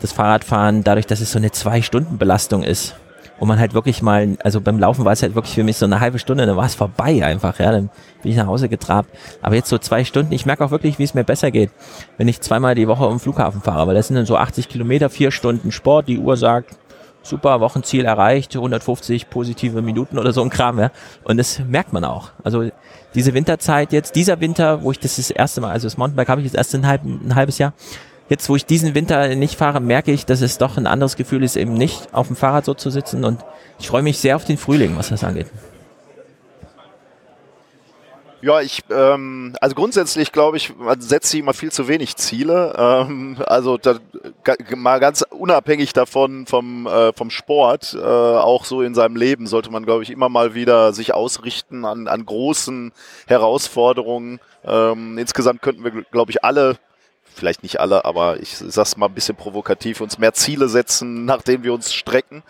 das Fahrradfahren, dadurch, dass es so eine Zwei-Stunden-Belastung ist, und man halt wirklich mal, also beim Laufen war es halt wirklich für mich so eine halbe Stunde, dann war es vorbei einfach, ja, dann bin ich nach Hause getrabt. Aber jetzt so zwei Stunden, ich merke auch wirklich, wie es mir besser geht, wenn ich zweimal die Woche den Flughafen fahre, weil das sind dann so 80 Kilometer, vier Stunden Sport, die Uhr sagt, super, Wochenziel erreicht, 150 positive Minuten oder so ein Kram, ja. Und das merkt man auch. Also diese Winterzeit jetzt, dieser Winter, wo ich das das erste Mal, also das Mountainbike habe ich jetzt erst ein, halb, ein halbes Jahr, jetzt, wo ich diesen Winter nicht fahre, merke ich, dass es doch ein anderes Gefühl ist, eben nicht auf dem Fahrrad so zu sitzen. Und ich freue mich sehr auf den Frühling, was das angeht. Ja, ich, ähm, also grundsätzlich glaube ich, man setzt sich immer viel zu wenig Ziele. Ähm, also da, mal ganz unabhängig davon vom, äh, vom Sport, äh, auch so in seinem Leben sollte man, glaube ich, immer mal wieder sich ausrichten an, an großen Herausforderungen. Ähm, insgesamt könnten wir, glaube ich, alle vielleicht nicht alle, aber ich sag's mal ein bisschen provokativ, uns mehr Ziele setzen, nach denen wir uns strecken.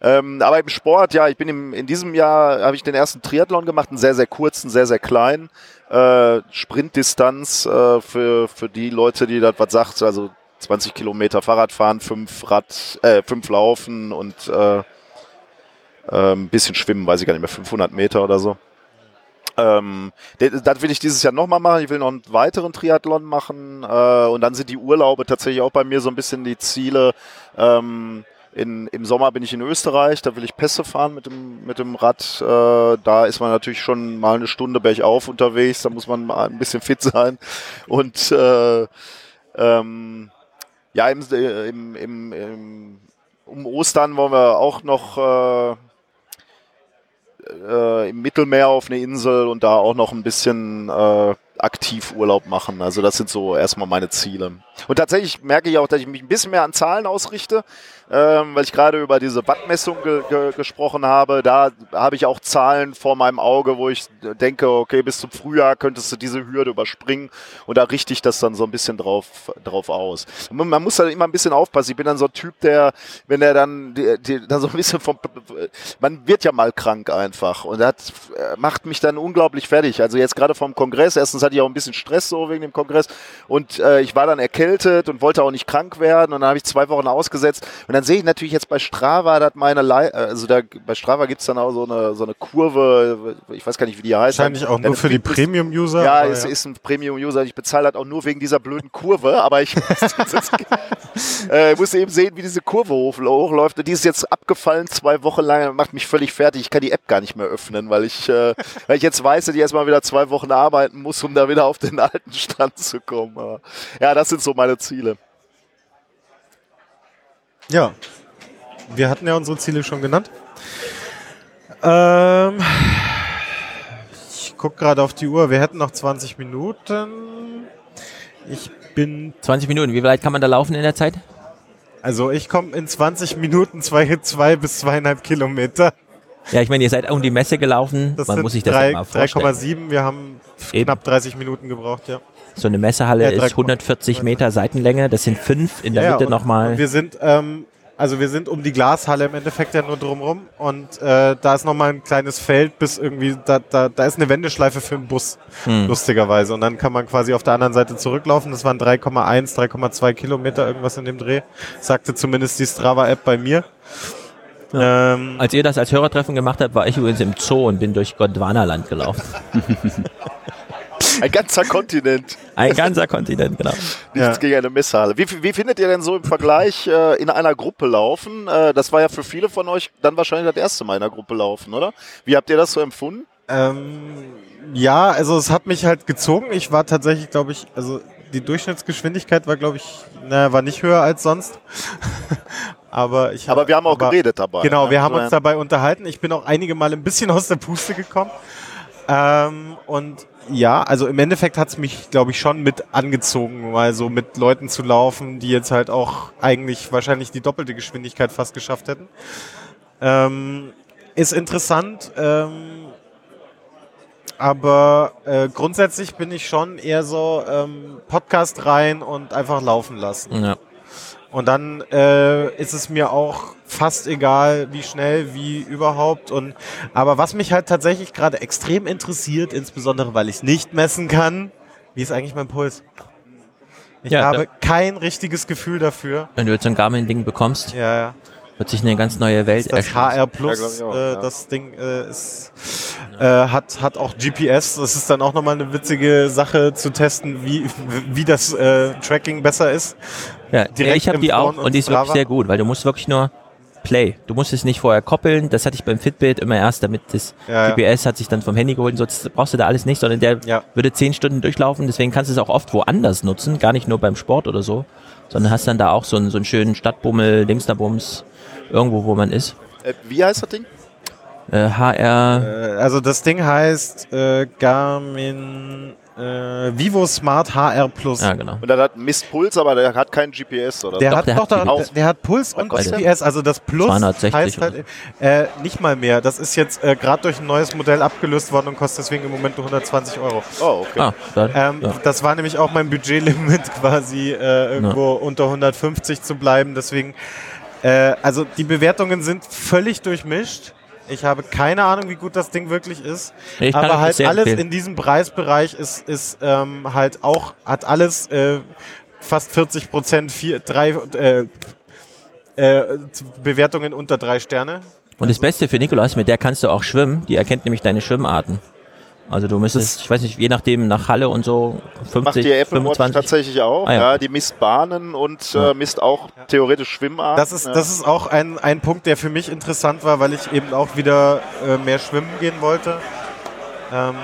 Ähm, aber im Sport, ja, ich bin im, in diesem Jahr, habe ich den ersten Triathlon gemacht, einen sehr, sehr kurzen, sehr, sehr kleinen. Äh, Sprintdistanz äh, für, für die Leute, die das was sagt, also 20 Kilometer Fahrradfahren, fünf Rad, äh, fünf Laufen und äh, äh, ein bisschen Schwimmen, weiß ich gar nicht mehr, 500 Meter oder so. Ähm, das will ich dieses Jahr nochmal machen. Ich will noch einen weiteren Triathlon machen. Äh, und dann sind die Urlaube tatsächlich auch bei mir so ein bisschen die Ziele. Ähm, in, Im Sommer bin ich in Österreich, da will ich Pässe fahren mit dem, mit dem Rad. Äh, da ist man natürlich schon mal eine Stunde bergauf unterwegs, da muss man mal ein bisschen fit sein. Und äh, ähm, ja, im, äh, im, im, um Ostern wollen wir auch noch äh, im Mittelmeer auf eine Insel und da auch noch ein bisschen äh, aktiv Urlaub machen. Also das sind so erstmal meine Ziele. Und tatsächlich merke ich auch, dass ich mich ein bisschen mehr an Zahlen ausrichte, ähm, weil ich gerade über diese Wattmessung ge ge gesprochen habe. Da habe ich auch Zahlen vor meinem Auge, wo ich denke, okay, bis zum Frühjahr könntest du diese Hürde überspringen und da richte ich das dann so ein bisschen drauf, drauf aus. Man, man muss da immer ein bisschen aufpassen. Ich bin dann so ein Typ, der, wenn er dann, dann so ein bisschen vom, man wird ja mal krank einfach und das äh, macht mich dann unglaublich fertig. Also jetzt gerade vom Kongress, erstens hatte ich auch ein bisschen Stress so wegen dem Kongress und äh, ich war dann erkältet und wollte auch nicht krank werden und dann habe ich zwei Wochen ausgesetzt und dann sehe ich natürlich jetzt bei Strava, dass meine, Lei also da, bei Strava gibt's dann auch so eine, so eine Kurve, ich weiß gar nicht, wie die heißt. Wahrscheinlich auch nur für die Premium-User. Ja, es ist ein Premium-User. Ich bezahle das auch nur wegen dieser blöden Kurve, aber ich äh, muss eben sehen, wie diese Kurve hoch, hochläuft. Und die ist jetzt abgefallen zwei Wochen lang, macht mich völlig fertig. Ich kann die App gar nicht mehr öffnen, weil ich, äh, weil ich jetzt weiß, dass ich erstmal wieder zwei Wochen arbeiten muss, um da wieder auf den alten Stand zu kommen. Aber, ja, das sind so meine Ziele. Ja. Wir hatten ja unsere Ziele schon genannt. Ähm, ich gucke gerade auf die Uhr. Wir hätten noch 20 Minuten. Ich bin, 20 Minuten, wie weit kann man da laufen in der Zeit? also ich komme in 20 Minuten zwei, zwei bis zweieinhalb Kilometer. Ja, ich meine, ihr seid um die Messe gelaufen. Das man muss sich das drei- ja mal vorstellen. 3,7. Wir haben Eben. knapp 30 Minuten gebraucht, ja. So eine Messehalle Ja, ist 3,2. 140 Meter Seitenlänge. Das sind fünf in der ja, Mitte nochmal. Wir sind, ähm, also wir sind um die Glashalle im Endeffekt ja nur drumrum und äh, da ist nochmal ein kleines Feld bis irgendwie, da, da, da ist eine Wendeschleife für einen Bus, Hm. lustigerweise. Und dann kann man quasi auf der anderen Seite zurücklaufen. Das waren 3,1, 3,2 Kilometer, irgendwas in dem Dreh. Sagte zumindest die Strava-App bei mir. Ähm, Als ihr das als Hörertreffen gemacht habt, war ich übrigens im Zoo und bin durch Gondwanaland gelaufen. Ein ganzer Kontinent. Ein ganzer Kontinent, genau. Nichts Ja. gegen eine Messehalle. Wie, wie findet ihr denn so im Vergleich äh, in einer Gruppe laufen? Äh, das war ja für viele von euch dann wahrscheinlich das erste Mal in einer Gruppe laufen, oder? Wie habt ihr das so empfunden? Ähm, ja, also es hat mich halt gezogen. Ich war tatsächlich, glaube ich, also die Durchschnittsgeschwindigkeit war, glaube ich, naja, war nicht höher als sonst. aber ich Aber wir haben auch aber- geredet dabei. Genau, ne? wir haben uns dabei unterhalten. Ich bin auch einige Mal ein bisschen aus der Puste gekommen. Ähm, und ja, also im Endeffekt hat's mich, glaube ich, schon mit angezogen, mal so mit Leuten zu laufen, die jetzt halt auch eigentlich wahrscheinlich die doppelte Geschwindigkeit fast geschafft hätten. Ähm, ist interessant, ähm, aber äh, grundsätzlich bin ich schon eher so ähm, Podcast rein und einfach laufen lassen. Ja. Und dann äh, ist es mir auch fast egal, wie schnell, wie überhaupt. Und aber was mich halt tatsächlich gerade extrem interessiert, insbesondere weil ich es nicht messen kann, wie ist eigentlich mein Puls? Ich Ja, habe kein richtiges Gefühl dafür. Wenn du jetzt so ein Garmin-Ding bekommst, Ja, ja. wird sich eine ganz neue Welt Das erschließen. HR Plus, Ja, auch, äh, ja. das Ding äh, ist, äh, hat, hat auch GPS. Das ist dann auch nochmal eine witzige Sache zu testen, wie, wie das äh, Tracking besser ist. Ja, direkt ich habe die auch und und die ist Strava. wirklich sehr gut, weil du musst wirklich nur Play. Du musst es nicht vorher koppeln. Das hatte ich beim Fitbit immer erst, damit das Ja, ja. GPS hat sich dann vom Handy geholt. und So das brauchst du da alles nicht, sondern der Ja. würde zehn Stunden durchlaufen. Deswegen kannst du es auch oft woanders nutzen, gar nicht nur beim Sport oder so. sondern hast dann da auch so einen, so einen schönen Stadtbummel, Dingsterbums, irgendwo, wo man ist. Äh, wie heißt das Ding? Äh, HR, Äh, also das Ding heißt äh, Garmin äh, Vivo Smart HR Plus. ja genau. Und der hat misst Puls, aber der hat keinen GPS, oder? Der Doch, hat der doch hat der, der, der hat Puls und kostet der? GPS, also das Plus 260 heißt halt äh, nicht mal mehr. Das ist jetzt äh, gerade durch ein neues Modell abgelöst worden und kostet deswegen im Moment nur 120 Euro. oh, okay. Ah, da, Ähm, ja. Das war nämlich auch mein Budgetlimit, quasi äh, irgendwo unter 150 zu bleiben. Deswegen, äh, also die Bewertungen sind völlig durchmischt. Ich habe keine Ahnung, wie gut das Ding wirklich ist. Ich aber halt alles empfehlen. in diesem Preisbereich ist, ist ähm, halt auch, hat alles äh, fast 40 Prozent, vier, drei, äh, äh, Bewertungen unter drei Sterne. Und das Beste für Nikolaus, mit der kannst du auch schwimmen. Die erkennt nämlich deine Schwimmarten. Also du müsstest, ich weiß nicht, je nachdem nach Halle und so, 50, Macht die Apple Watch 25. tatsächlich auch. Ah, ja. ja. die misst Bahnen und Ja. äh, misst auch theoretisch Schwimmarten. Das ist, ja. das ist auch ein, ein Punkt, der für mich interessant war, weil ich eben auch wieder äh, mehr schwimmen gehen wollte. Ähm,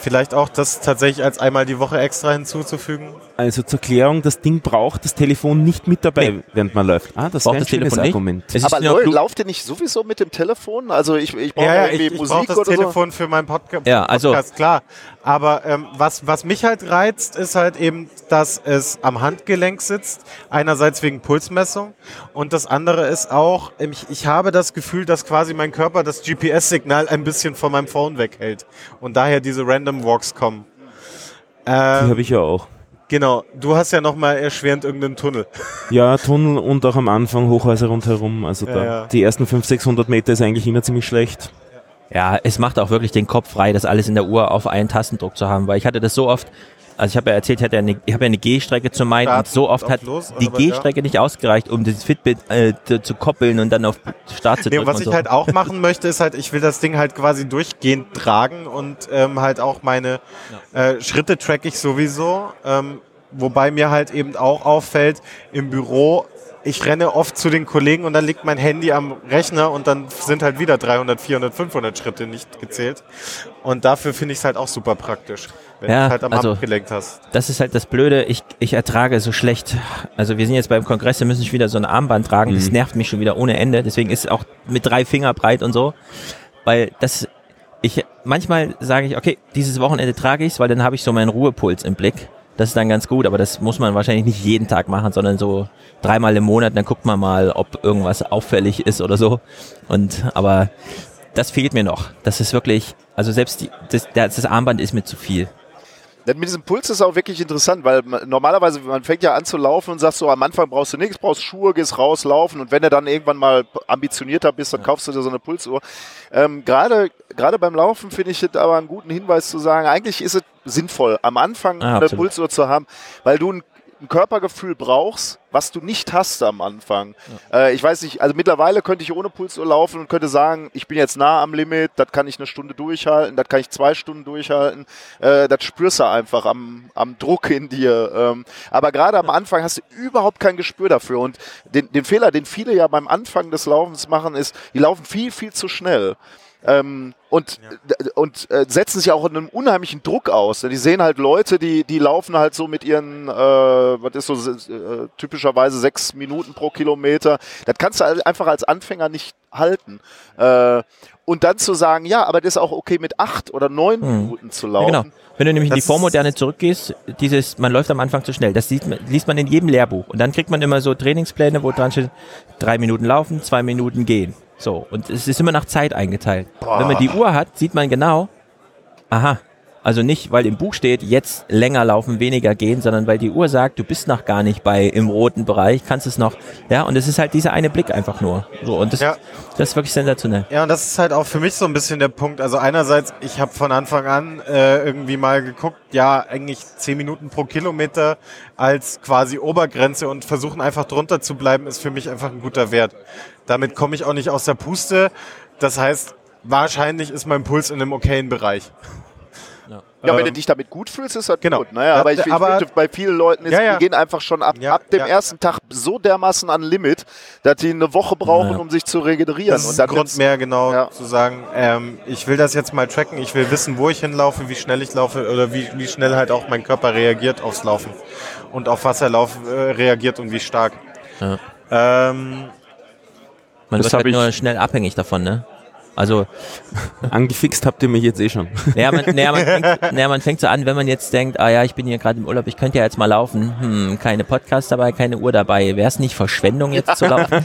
vielleicht auch das tatsächlich als einmal die Woche extra hinzuzufügen. Also zur Klärung, das Ding braucht das Telefon nicht mit dabei, Nee. während man läuft. Ah, das Braucht das Telefon schönes nicht? Argument. Aber Blut- lauft ihr nicht sowieso mit dem Telefon? Also ich, ich brauche Ja, ja, irgendwie ich, ich brauche Musik das oder so. Telefon für meinen Podca Ja, also- Podcast, klar. Aber ähm, was, was mich halt reizt, ist halt eben, dass es am Handgelenk sitzt. Einerseits wegen Pulsmessung und das andere ist auch, ähm, ich, ich habe das Gefühl, dass quasi mein Körper das GPS-Signal ein bisschen von meinem Phone weghält und daher diese Random Walks kommen. Die Ähm, habe ich ja auch. Genau, du hast ja nochmal erschwerend irgendeinen Tunnel. Ja, Tunnel und auch am Anfang Hochhäuser rundherum. Also da, Ja, ja. die ersten 500, 600 Meter ist eigentlich immer ziemlich schlecht. Ja, es macht auch wirklich den Kopf frei, das alles in der Uhr auf einen Tastendruck zu haben, weil ich hatte das so oft, also ich habe ja erzählt, ich, hatte ja eine, ich habe ja eine Gehstrecke zu meinen und so oft hat los, die aber ja. Gehstrecke nicht ausgereicht, um das Fitbit äh, zu, zu koppeln und dann auf Start zu Nee, drücken und was ich so. halt auch machen möchte, ist halt, ich will das Ding halt quasi durchgehend tragen und ähm, halt auch meine äh, Schritte track ich sowieso. Ähm, wobei mir halt eben auch auffällt, im Büro, ich renne oft zu den Kollegen und dann liegt mein Handy am Rechner und dann sind halt wieder 300, 400, 500 Schritte nicht gezählt. Und dafür finde ich es halt auch super praktisch, wenn Ja, du halt am also- Handgelenk hast. das ist halt das Blöde, ich, ich ertrage so schlecht. Also wir sind jetzt beim Kongress, da müssen ich wieder so ein Armband tragen, das nervt mich schon wieder ohne Ende. Deswegen ist es auch mit drei Finger breit und so. Weil das, ich, manchmal sage ich, okay, dieses Wochenende trage ich es, weil dann habe ich so meinen Ruhepuls im Blick. Das ist dann ganz gut, aber das muss man wahrscheinlich nicht jeden Tag machen, sondern so dreimal im Monat, dann guckt man mal, ob irgendwas auffällig ist oder so. Und, aber das fehlt mir noch. Das ist wirklich, also selbst die, das, das Armband ist mir zu viel. Mit diesem Puls ist auch wirklich interessant, weil normalerweise, man fängt ja an zu laufen und sagt so, am Anfang brauchst du nichts, brauchst Schuhe, gehst raus, laufen und wenn du dann irgendwann mal ambitionierter bist, dann kaufst du dir so eine Pulsuhr. Ähm, Gerade gerade beim Laufen finde ich es aber einen guten Hinweis zu sagen, eigentlich ist es sinnvoll, am Anfang Ah, eine. Pulsuhr zu haben, weil du ein, ein Körpergefühl brauchst, was du nicht hast am Anfang. Äh, ich weiß nicht, also mittlerweile könnte ich ohne Pulsuhr laufen und könnte sagen, ich bin jetzt nah am Limit, das kann ich eine Stunde durchhalten, das kann ich zwei Stunden durchhalten. Äh, das spürst du einfach am, am Druck in dir. Ähm, aber gerade am Anfang hast du überhaupt kein Gespür dafür. Und den, den Fehler, den viele ja beim Anfang des Laufens machen, ist, die laufen viel, viel zu schnell. Ähm, und d- und äh, setzen sich auch in einem unheimlichen Druck aus. Die sehen halt Leute, die, die laufen halt so mit ihren, äh, was ist so äh, typischerweise sechs Minuten pro Kilometer. Das kannst du halt einfach als Anfänger nicht halten. Äh, und dann zu sagen, ja, aber das ist auch okay mit acht oder neun Minuten zu Ja, laufen. genau. Wenn du nämlich in die Vormoderne zurückgehst, dieses, man läuft am Anfang zu schnell, das sieht, man- liest man in jedem Lehrbuch. Und dann kriegt man immer so Trainingspläne, wo dran steht, drei Minuten laufen, zwei Minuten gehen. So. Und es ist immer nach Zeit eingeteilt. Wenn man die Uhr hat, sieht man genau, aha, also nicht, weil im Buch steht, jetzt länger laufen, weniger gehen, sondern weil die Uhr sagt, du bist noch gar nicht bei im roten Bereich, kannst es noch. Ja, und es ist halt dieser eine Blick einfach nur. So, und das, Ja. das ist wirklich sensationell. Ja, und das ist halt auch für mich so ein bisschen der Punkt. Also einerseits, ich habe von Anfang an äh, irgendwie mal geguckt, ja, eigentlich 10 Minuten pro Kilometer als quasi Obergrenze und versuchen einfach drunter zu bleiben, ist für mich einfach ein guter Wert. Damit komme ich auch nicht aus der Puste. Das heißt, wahrscheinlich ist mein Puls in einem okayen Bereich. Ja, wenn Ähm, du dich damit gut fühlst, ist das genau. gut. Naja, Das- aber ich, ich aber- finde, bei vielen Leuten ist, Ja, ja. die gehen einfach schon ab, Ja, ab dem ja. ersten Tag so dermaßen an Limit, dass die eine Woche brauchen, Ja. um sich zu regenerieren. Das ist ein Grund mehr, genau Ja. zu sagen, ähm, ich will das jetzt mal tracken, ich will wissen, wo ich hinlaufe, wie schnell ich laufe oder wie, wie schnell halt auch mein Körper reagiert aufs Laufen und auf was er lauf, äh, reagiert und wie stark. Ja. Ähm, Man Das wird halt ich- nur schnell abhängig davon, ne? Also, Angefixt habt ihr mich jetzt eh schon. naja, man, naja, man, fängt, naja, man fängt so an, wenn man jetzt denkt, ah ja, ich bin hier gerade im Urlaub, ich könnte ja jetzt mal laufen. Hm, keine Podcast dabei, keine Uhr dabei. Wäre es nicht Verschwendung, jetzt zu laufen?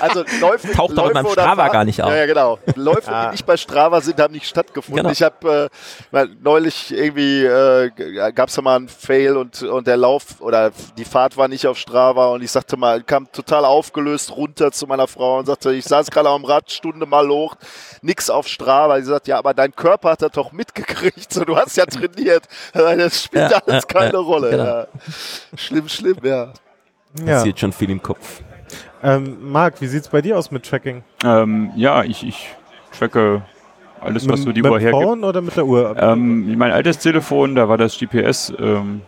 Also Läufe, Taucht Läufe meinem oder Strava Fahr- gar nicht auf. Ja, ja genau. Läufe, Ah. die nicht bei Strava sind, haben nicht stattgefunden. Genau. Ich habe äh, neulich irgendwie äh, gab es da mal einen Fail und und der Lauf oder die Fahrt war nicht auf Strava und ich sagte mal, kam total aufgelöst runter zu meiner Frau und sagte, ich saß gerade am Rad, Stunde mal hoch, nix auf Strava. Sie sagt, ja, aber dein Körper hat das doch mitgekriegt. So, du hast ja trainiert. Das spielt Ja, alles ja, keine ja, Rolle. genau. Ja. Schlimm, schlimm, ja. ja. Passiert schon viel im Kopf. Ähm, Marc, wie sieht's bei dir aus mit Tracking? Ähm, ja, ich, ich tracke alles, was so die mit Uhr dem hergibt. Phone oder mit der Uhr? Ähm, mein altes Telefon, da war das GPS ähm,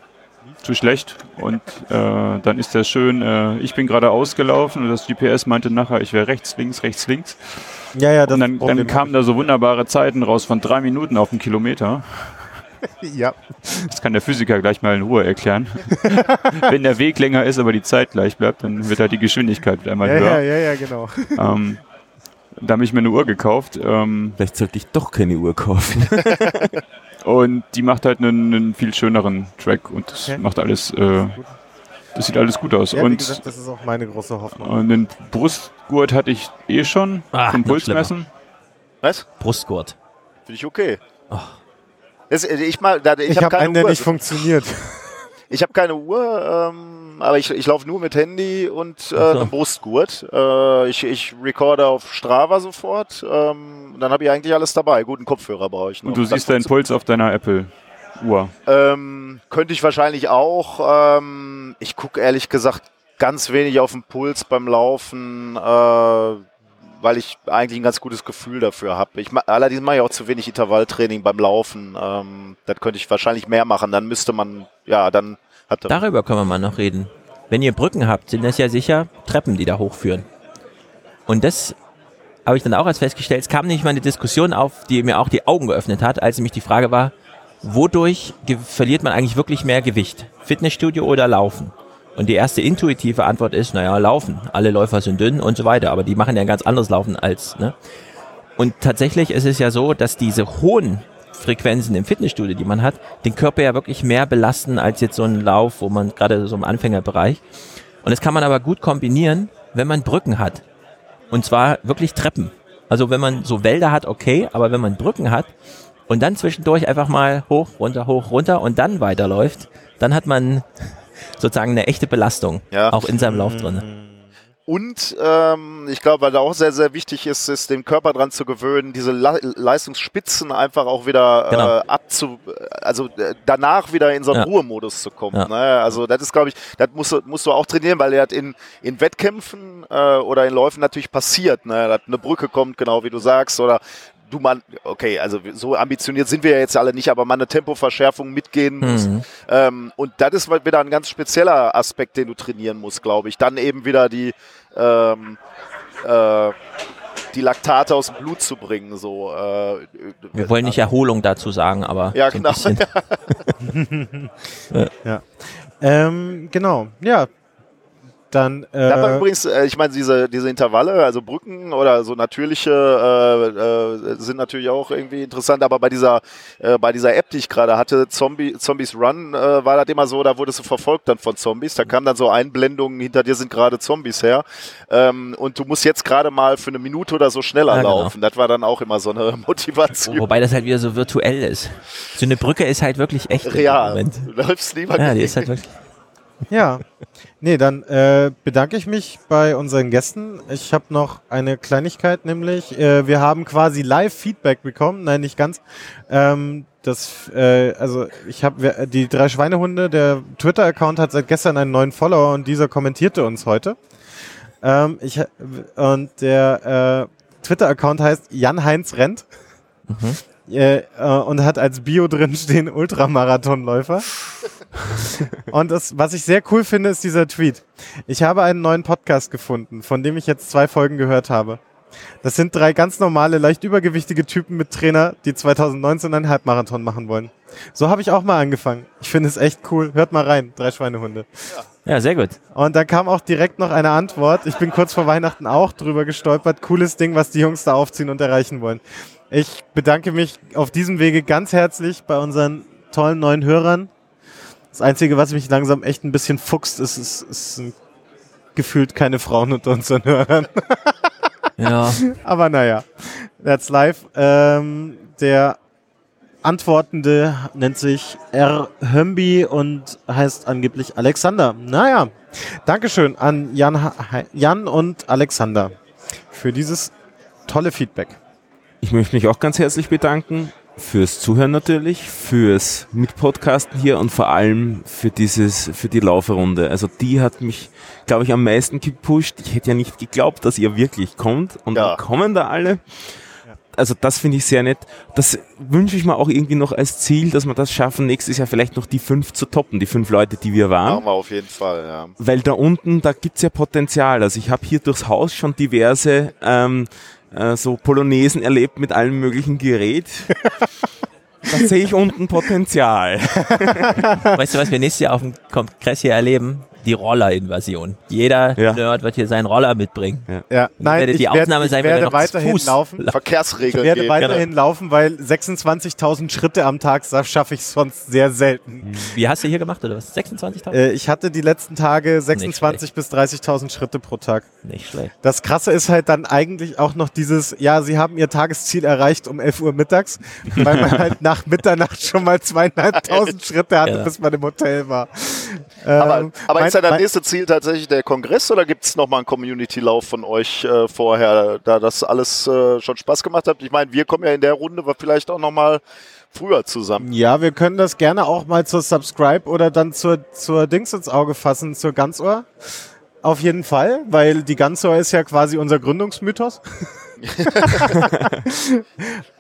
zu schlecht und äh, dann ist das schön, äh, ich bin gerade ausgelaufen und das GPS meinte nachher, ich wäre rechts, links, rechts, links. ja, ja, das Und dann, dann kamen da so wunderbare Zeiten raus von drei Minuten auf einen Kilometer. Ja. Das kann der Physiker gleich mal in Ruhe erklären. Wenn der Weg länger ist, aber die Zeit gleich bleibt, dann wird halt die Geschwindigkeit einmal Ja, ja, höher. ja, ja, genau. Ähm, da habe ich mir eine Uhr gekauft. Ähm, Vielleicht sollte ich doch keine Uhr kaufen. Und die macht halt einen, einen viel schöneren Track und das Okay. macht alles, äh, das sieht alles gut aus. Ja, und, gesagt, das ist auch meine große Hoffnung. und den Brustgurt hatte ich eh schon Ah, zum noch Pulsmessen. Was? Brustgurt. Finde ich okay. Das, äh, ich mal, da, ich, Ich habe keine einen, der Uhr. nicht funktioniert. Ich habe keine Uhr, ähm, aber ich, ich laufe nur mit Handy und äh, Ach so. einem Brustgurt. Äh, ich, ich recorde auf Strava sofort. Ähm, dann habe ich eigentlich alles dabei. Guten Kopfhörer brauche ich noch. Und du siehst deinen Puls auf deiner Apple-Uhr. Ähm, könnte ich wahrscheinlich auch. Ähm, ich gucke ehrlich gesagt ganz wenig auf den Puls beim Laufen, äh, weil ich eigentlich ein ganz gutes Gefühl dafür habe. Ich allerdings mache ich auch zu wenig Intervalltraining beim Laufen. Ähm, das könnte ich wahrscheinlich mehr machen. Dann müsste man, ja, dann hat Darüber können wir mal noch reden. Wenn ihr Brücken habt, sind das ja sicher Treppen, die da hochführen. Und das habe ich dann auch als festgestellt. Es kam nämlich mal eine Diskussion auf, die mir auch die Augen geöffnet hat, als nämlich die Frage war, wodurch verliert man eigentlich wirklich mehr Gewicht? Fitnessstudio oder Laufen? Und die erste intuitive Antwort ist, naja, Laufen. Alle Läufer sind dünn und so weiter, aber die machen ja ein ganz anderes Laufen als, ne? Und tatsächlich ist es ja so, dass diese hohen Frequenzen im Fitnessstudio, die man hat, den Körper ja wirklich mehr belasten als jetzt so ein Lauf, wo man gerade so im Anfängerbereich. Und das kann man aber gut kombinieren, wenn man Brücken hat. Und zwar wirklich Treppen. Also wenn man so Wälder hat, okay, aber wenn man Brücken hat und dann zwischendurch einfach mal hoch, runter, hoch, runter und dann weiterläuft, dann hat man sozusagen eine echte Belastung Ja. auch in seinem Lauf drin. Und ähm, ich glaube, weil da auch sehr, sehr wichtig ist, ist den Körper dran zu gewöhnen, diese Le Leistungsspitzen einfach auch wieder Genau. äh, abzu, also äh, danach wieder in so einen Ja. Ruhemodus zu kommen. Ja. Ne? Also das ist, glaube ich, das musst du, musst du auch trainieren, weil er hat in, in Wettkämpfen äh, oder in Läufen natürlich passiert, ne? dass eine Brücke kommt, genau wie du sagst, oder du man, okay, also so ambitioniert sind wir ja jetzt alle nicht, aber mal eine Tempoverschärfung mitgehen muss. Mhm. Ähm, und das ist wieder ein ganz spezieller Aspekt, den du trainieren musst, glaube ich. Dann eben wieder die, ähm, äh, die Laktate aus dem Blut zu bringen. So, äh, Wir wollen nicht Erholung dazu sagen, aber Ja, so ein genau. bisschen. Ähm, genau, ja. Dann, äh, übrigens, äh, ich meine, diese, diese Intervalle, also Brücken oder so natürliche äh, äh, sind natürlich auch irgendwie interessant, aber bei dieser, äh, bei dieser App, die ich gerade hatte, Zombie, Zombies Run, äh, war das immer so, da wurdest du verfolgt dann von Zombies, da kamen dann so Einblendungen, hinter dir sind gerade Zombies her ähm, und du musst jetzt gerade mal für eine Minute oder so schneller Ja, genau. laufen. Das war dann auch immer so eine Motivation. Wobei das halt wieder so virtuell ist. So eine Brücke ist halt wirklich echt. im Real. Moment. Du läufst lieber Ja, die ist halt wirklich. ja. Nee, dann äh, bedanke ich mich bei unseren Gästen. Ich habe noch eine Kleinigkeit, nämlich äh, wir haben quasi Live-Feedback bekommen. Nein, nicht ganz. Ähm, das, äh, also ich habe die drei Schweinehunde. Der Twitter-Account hat seit gestern einen neuen Follower und dieser kommentierte uns heute. Ähm, ich, und der äh, Twitter-Account heißt Jan Heinz rennt. Äh, äh, und hat als Bio drin stehen Ultramarathonläufer. Und das, was ich sehr cool finde, ist dieser Tweet. Ich habe einen neuen Podcast gefunden, von dem ich jetzt zwei Folgen gehört habe. Das sind drei ganz normale, leicht übergewichtige Typen mit Trainer, die 2019 einen Halbmarathon machen wollen. So habe ich auch mal angefangen. Ich finde es echt cool. Hört mal rein, drei Schweinehunde. Ja, sehr gut. Und dann kam auch direkt noch eine Antwort. Ich bin kurz vor Weihnachten auch drüber gestolpert. Cooles Ding, was die Jungs da aufziehen und erreichen wollen. Ich bedanke mich auf diesem Wege ganz herzlich bei unseren tollen neuen Hörern. Das Einzige, was mich langsam echt ein bisschen fuchst, ist, ist, ist sind gefühlt keine Frauen unter unseren Hörern. Ja. Aber naja, that's life. Ähm, der Antwortende nennt sich R. Hömbi und heißt angeblich Alexander. Naja, Dankeschön an Jan, Ha- Jan und Alexander für dieses tolle Feedback. Ich möchte mich auch ganz herzlich bedanken fürs Zuhören natürlich, fürs Mitpodcasten hier und vor allem für dieses, für die Laufrunde. Also die hat mich, glaube ich, am meisten gepusht. Ich hätte ja nicht geglaubt, dass ihr wirklich kommt und Ja. kommen da alle. Also das finde ich sehr nett. Das wünsche ich mir auch irgendwie noch als Ziel, dass wir das schaffen, nächstes Jahr vielleicht noch die fünf zu toppen, die fünf Leute, die wir waren. Machen wir auf jeden Fall, ja. Weil da unten, da gibt's ja Potenzial. Also ich habe hier durchs Haus schon diverse ähm, äh, so Polonaisen erlebt mit allem möglichen Gerät. da sehe ich unten Potenzial. Weißt du, was wir nächstes Jahr auf dem Kongress hier erleben? Die Roller-Invasion. Jeder Ja. Nerd wird hier seinen Roller mitbringen. Ja, nein, werde ich die werde, Ausnahme ich sein, wenn er werde noch zu weiterhin Fuß laufen. Ich Verkehrsregeln werde geben. weiterhin laufen, weil 26.000 Schritte am Tag schaffe ich sonst sehr selten. Wie hast du hier gemacht, oder was? 26.000? Äh, ich hatte die letzten Tage 26.000 bis 30.000 Schritte pro Tag. Nicht schlecht. Das Krasse ist halt dann eigentlich auch noch dieses, ja, sie haben ihr Tagesziel erreicht um 11 Uhr mittags, weil man halt nach Mitternacht schon mal zweieinhalbtausend Schritte hatte, Ja. bis man im Hotel war. Aber, Ähm, aber mein- ist ja das mein- nächste Ziel tatsächlich der Kongress oder gibt es nochmal einen Community-Lauf von euch äh, vorher, da das alles äh, schon Spaß gemacht hat? Ich meine, wir kommen ja in der Runde vielleicht auch nochmal früher zusammen. Ja, wir können das gerne auch mal zur Subscribe oder dann zur, zur Dings ins Auge fassen, zur Ganzohr. Auf jeden Fall, weil die Ganzohr ist ja quasi unser Gründungsmythos. ähm,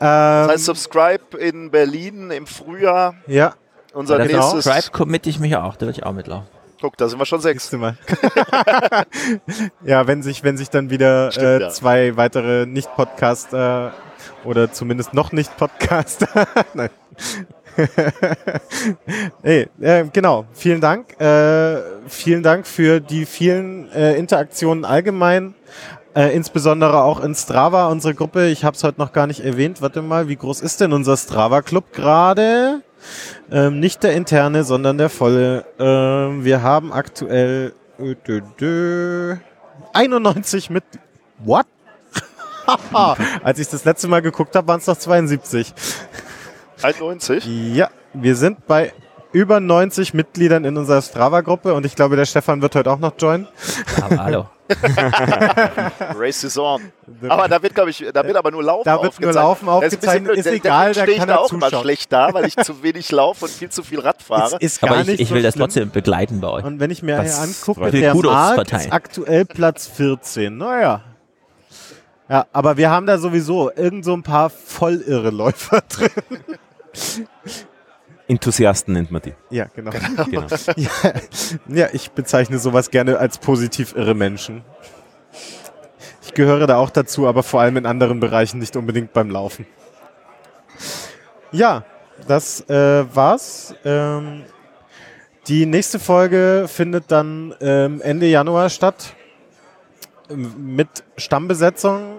Das heißt, Subscribe in Berlin im Frühjahr. ja, Unser genau. nächstes. Subscribe committe ich mich auch. Da will ich auch mitlaufen. Guck, da sind wir schon sechs. ja, wenn sich, wenn sich dann wieder Stimmt, äh, ja. zwei weitere Nicht-Podcaster oder zumindest noch Nicht-Podcaster. Nein. Hey, äh, genau. Vielen Dank. Äh, vielen Dank für die vielen äh, Interaktionen allgemein. Äh, insbesondere auch in Strava, unsere Gruppe. Ich habe es heute noch gar nicht erwähnt. Warte mal, wie groß ist denn unser Strava-Club gerade? Ähm, nicht der interne, sondern der volle. Ähm, wir haben aktuell äh, dö, dö, 91 mit. What? Als ich das letzte Mal geguckt habe, waren es noch 72. 91. Ja, wir sind bei über 90 Mitgliedern in unserer Strava-Gruppe und ich glaube, der Stefan wird heute auch noch joinen. Aber hallo. Race is on. Aber da wird, glaube ich, da wird aber nur Laufen Da wird nur. Laufen Das ist, aufgezeichnet, ist denn egal, da stehe ich kann da auch immer zuschauen. schlecht da, weil ich zu wenig laufe und viel zu viel Rad fahre. Ist, ist gar Aber ich, nicht ich so will das schlimm. trotzdem begleiten bei euch. Und wenn ich mir Das hier angucke, der Kudos Markt verteilen. ist aktuell Platz 14. Naja. Ja, aber wir haben da sowieso irgend so ein paar vollirre Läufer drin. Enthusiasten nennt man die. Ja, genau. Genau. Ja, ja, ich bezeichne sowas gerne als positiv irre Menschen. Ich gehöre da auch dazu, aber vor allem in anderen Bereichen, nicht unbedingt beim Laufen. Ja, das äh, war's. Ähm, die nächste Folge findet dann ähm, Ende Januar statt mit Stammbesetzung.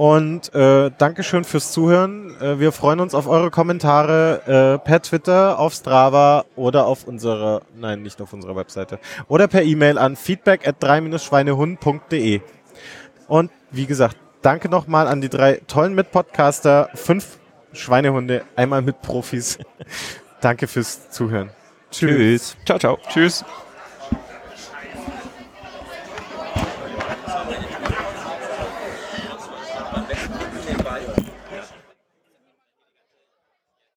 Und äh, Dankeschön fürs Zuhören. Äh, wir freuen uns auf eure Kommentare äh, per Twitter, auf Strava oder auf unserer, nein, nicht auf unserer Webseite, oder per E-Mail an feedback at 3-schweinehund.de. Und wie gesagt, danke nochmal an die drei tollen Mitpodcaster, fünf Schweinehunde, einmal mit Profis. danke fürs Zuhören. Tschüss. Ciao, ciao. Tschüss.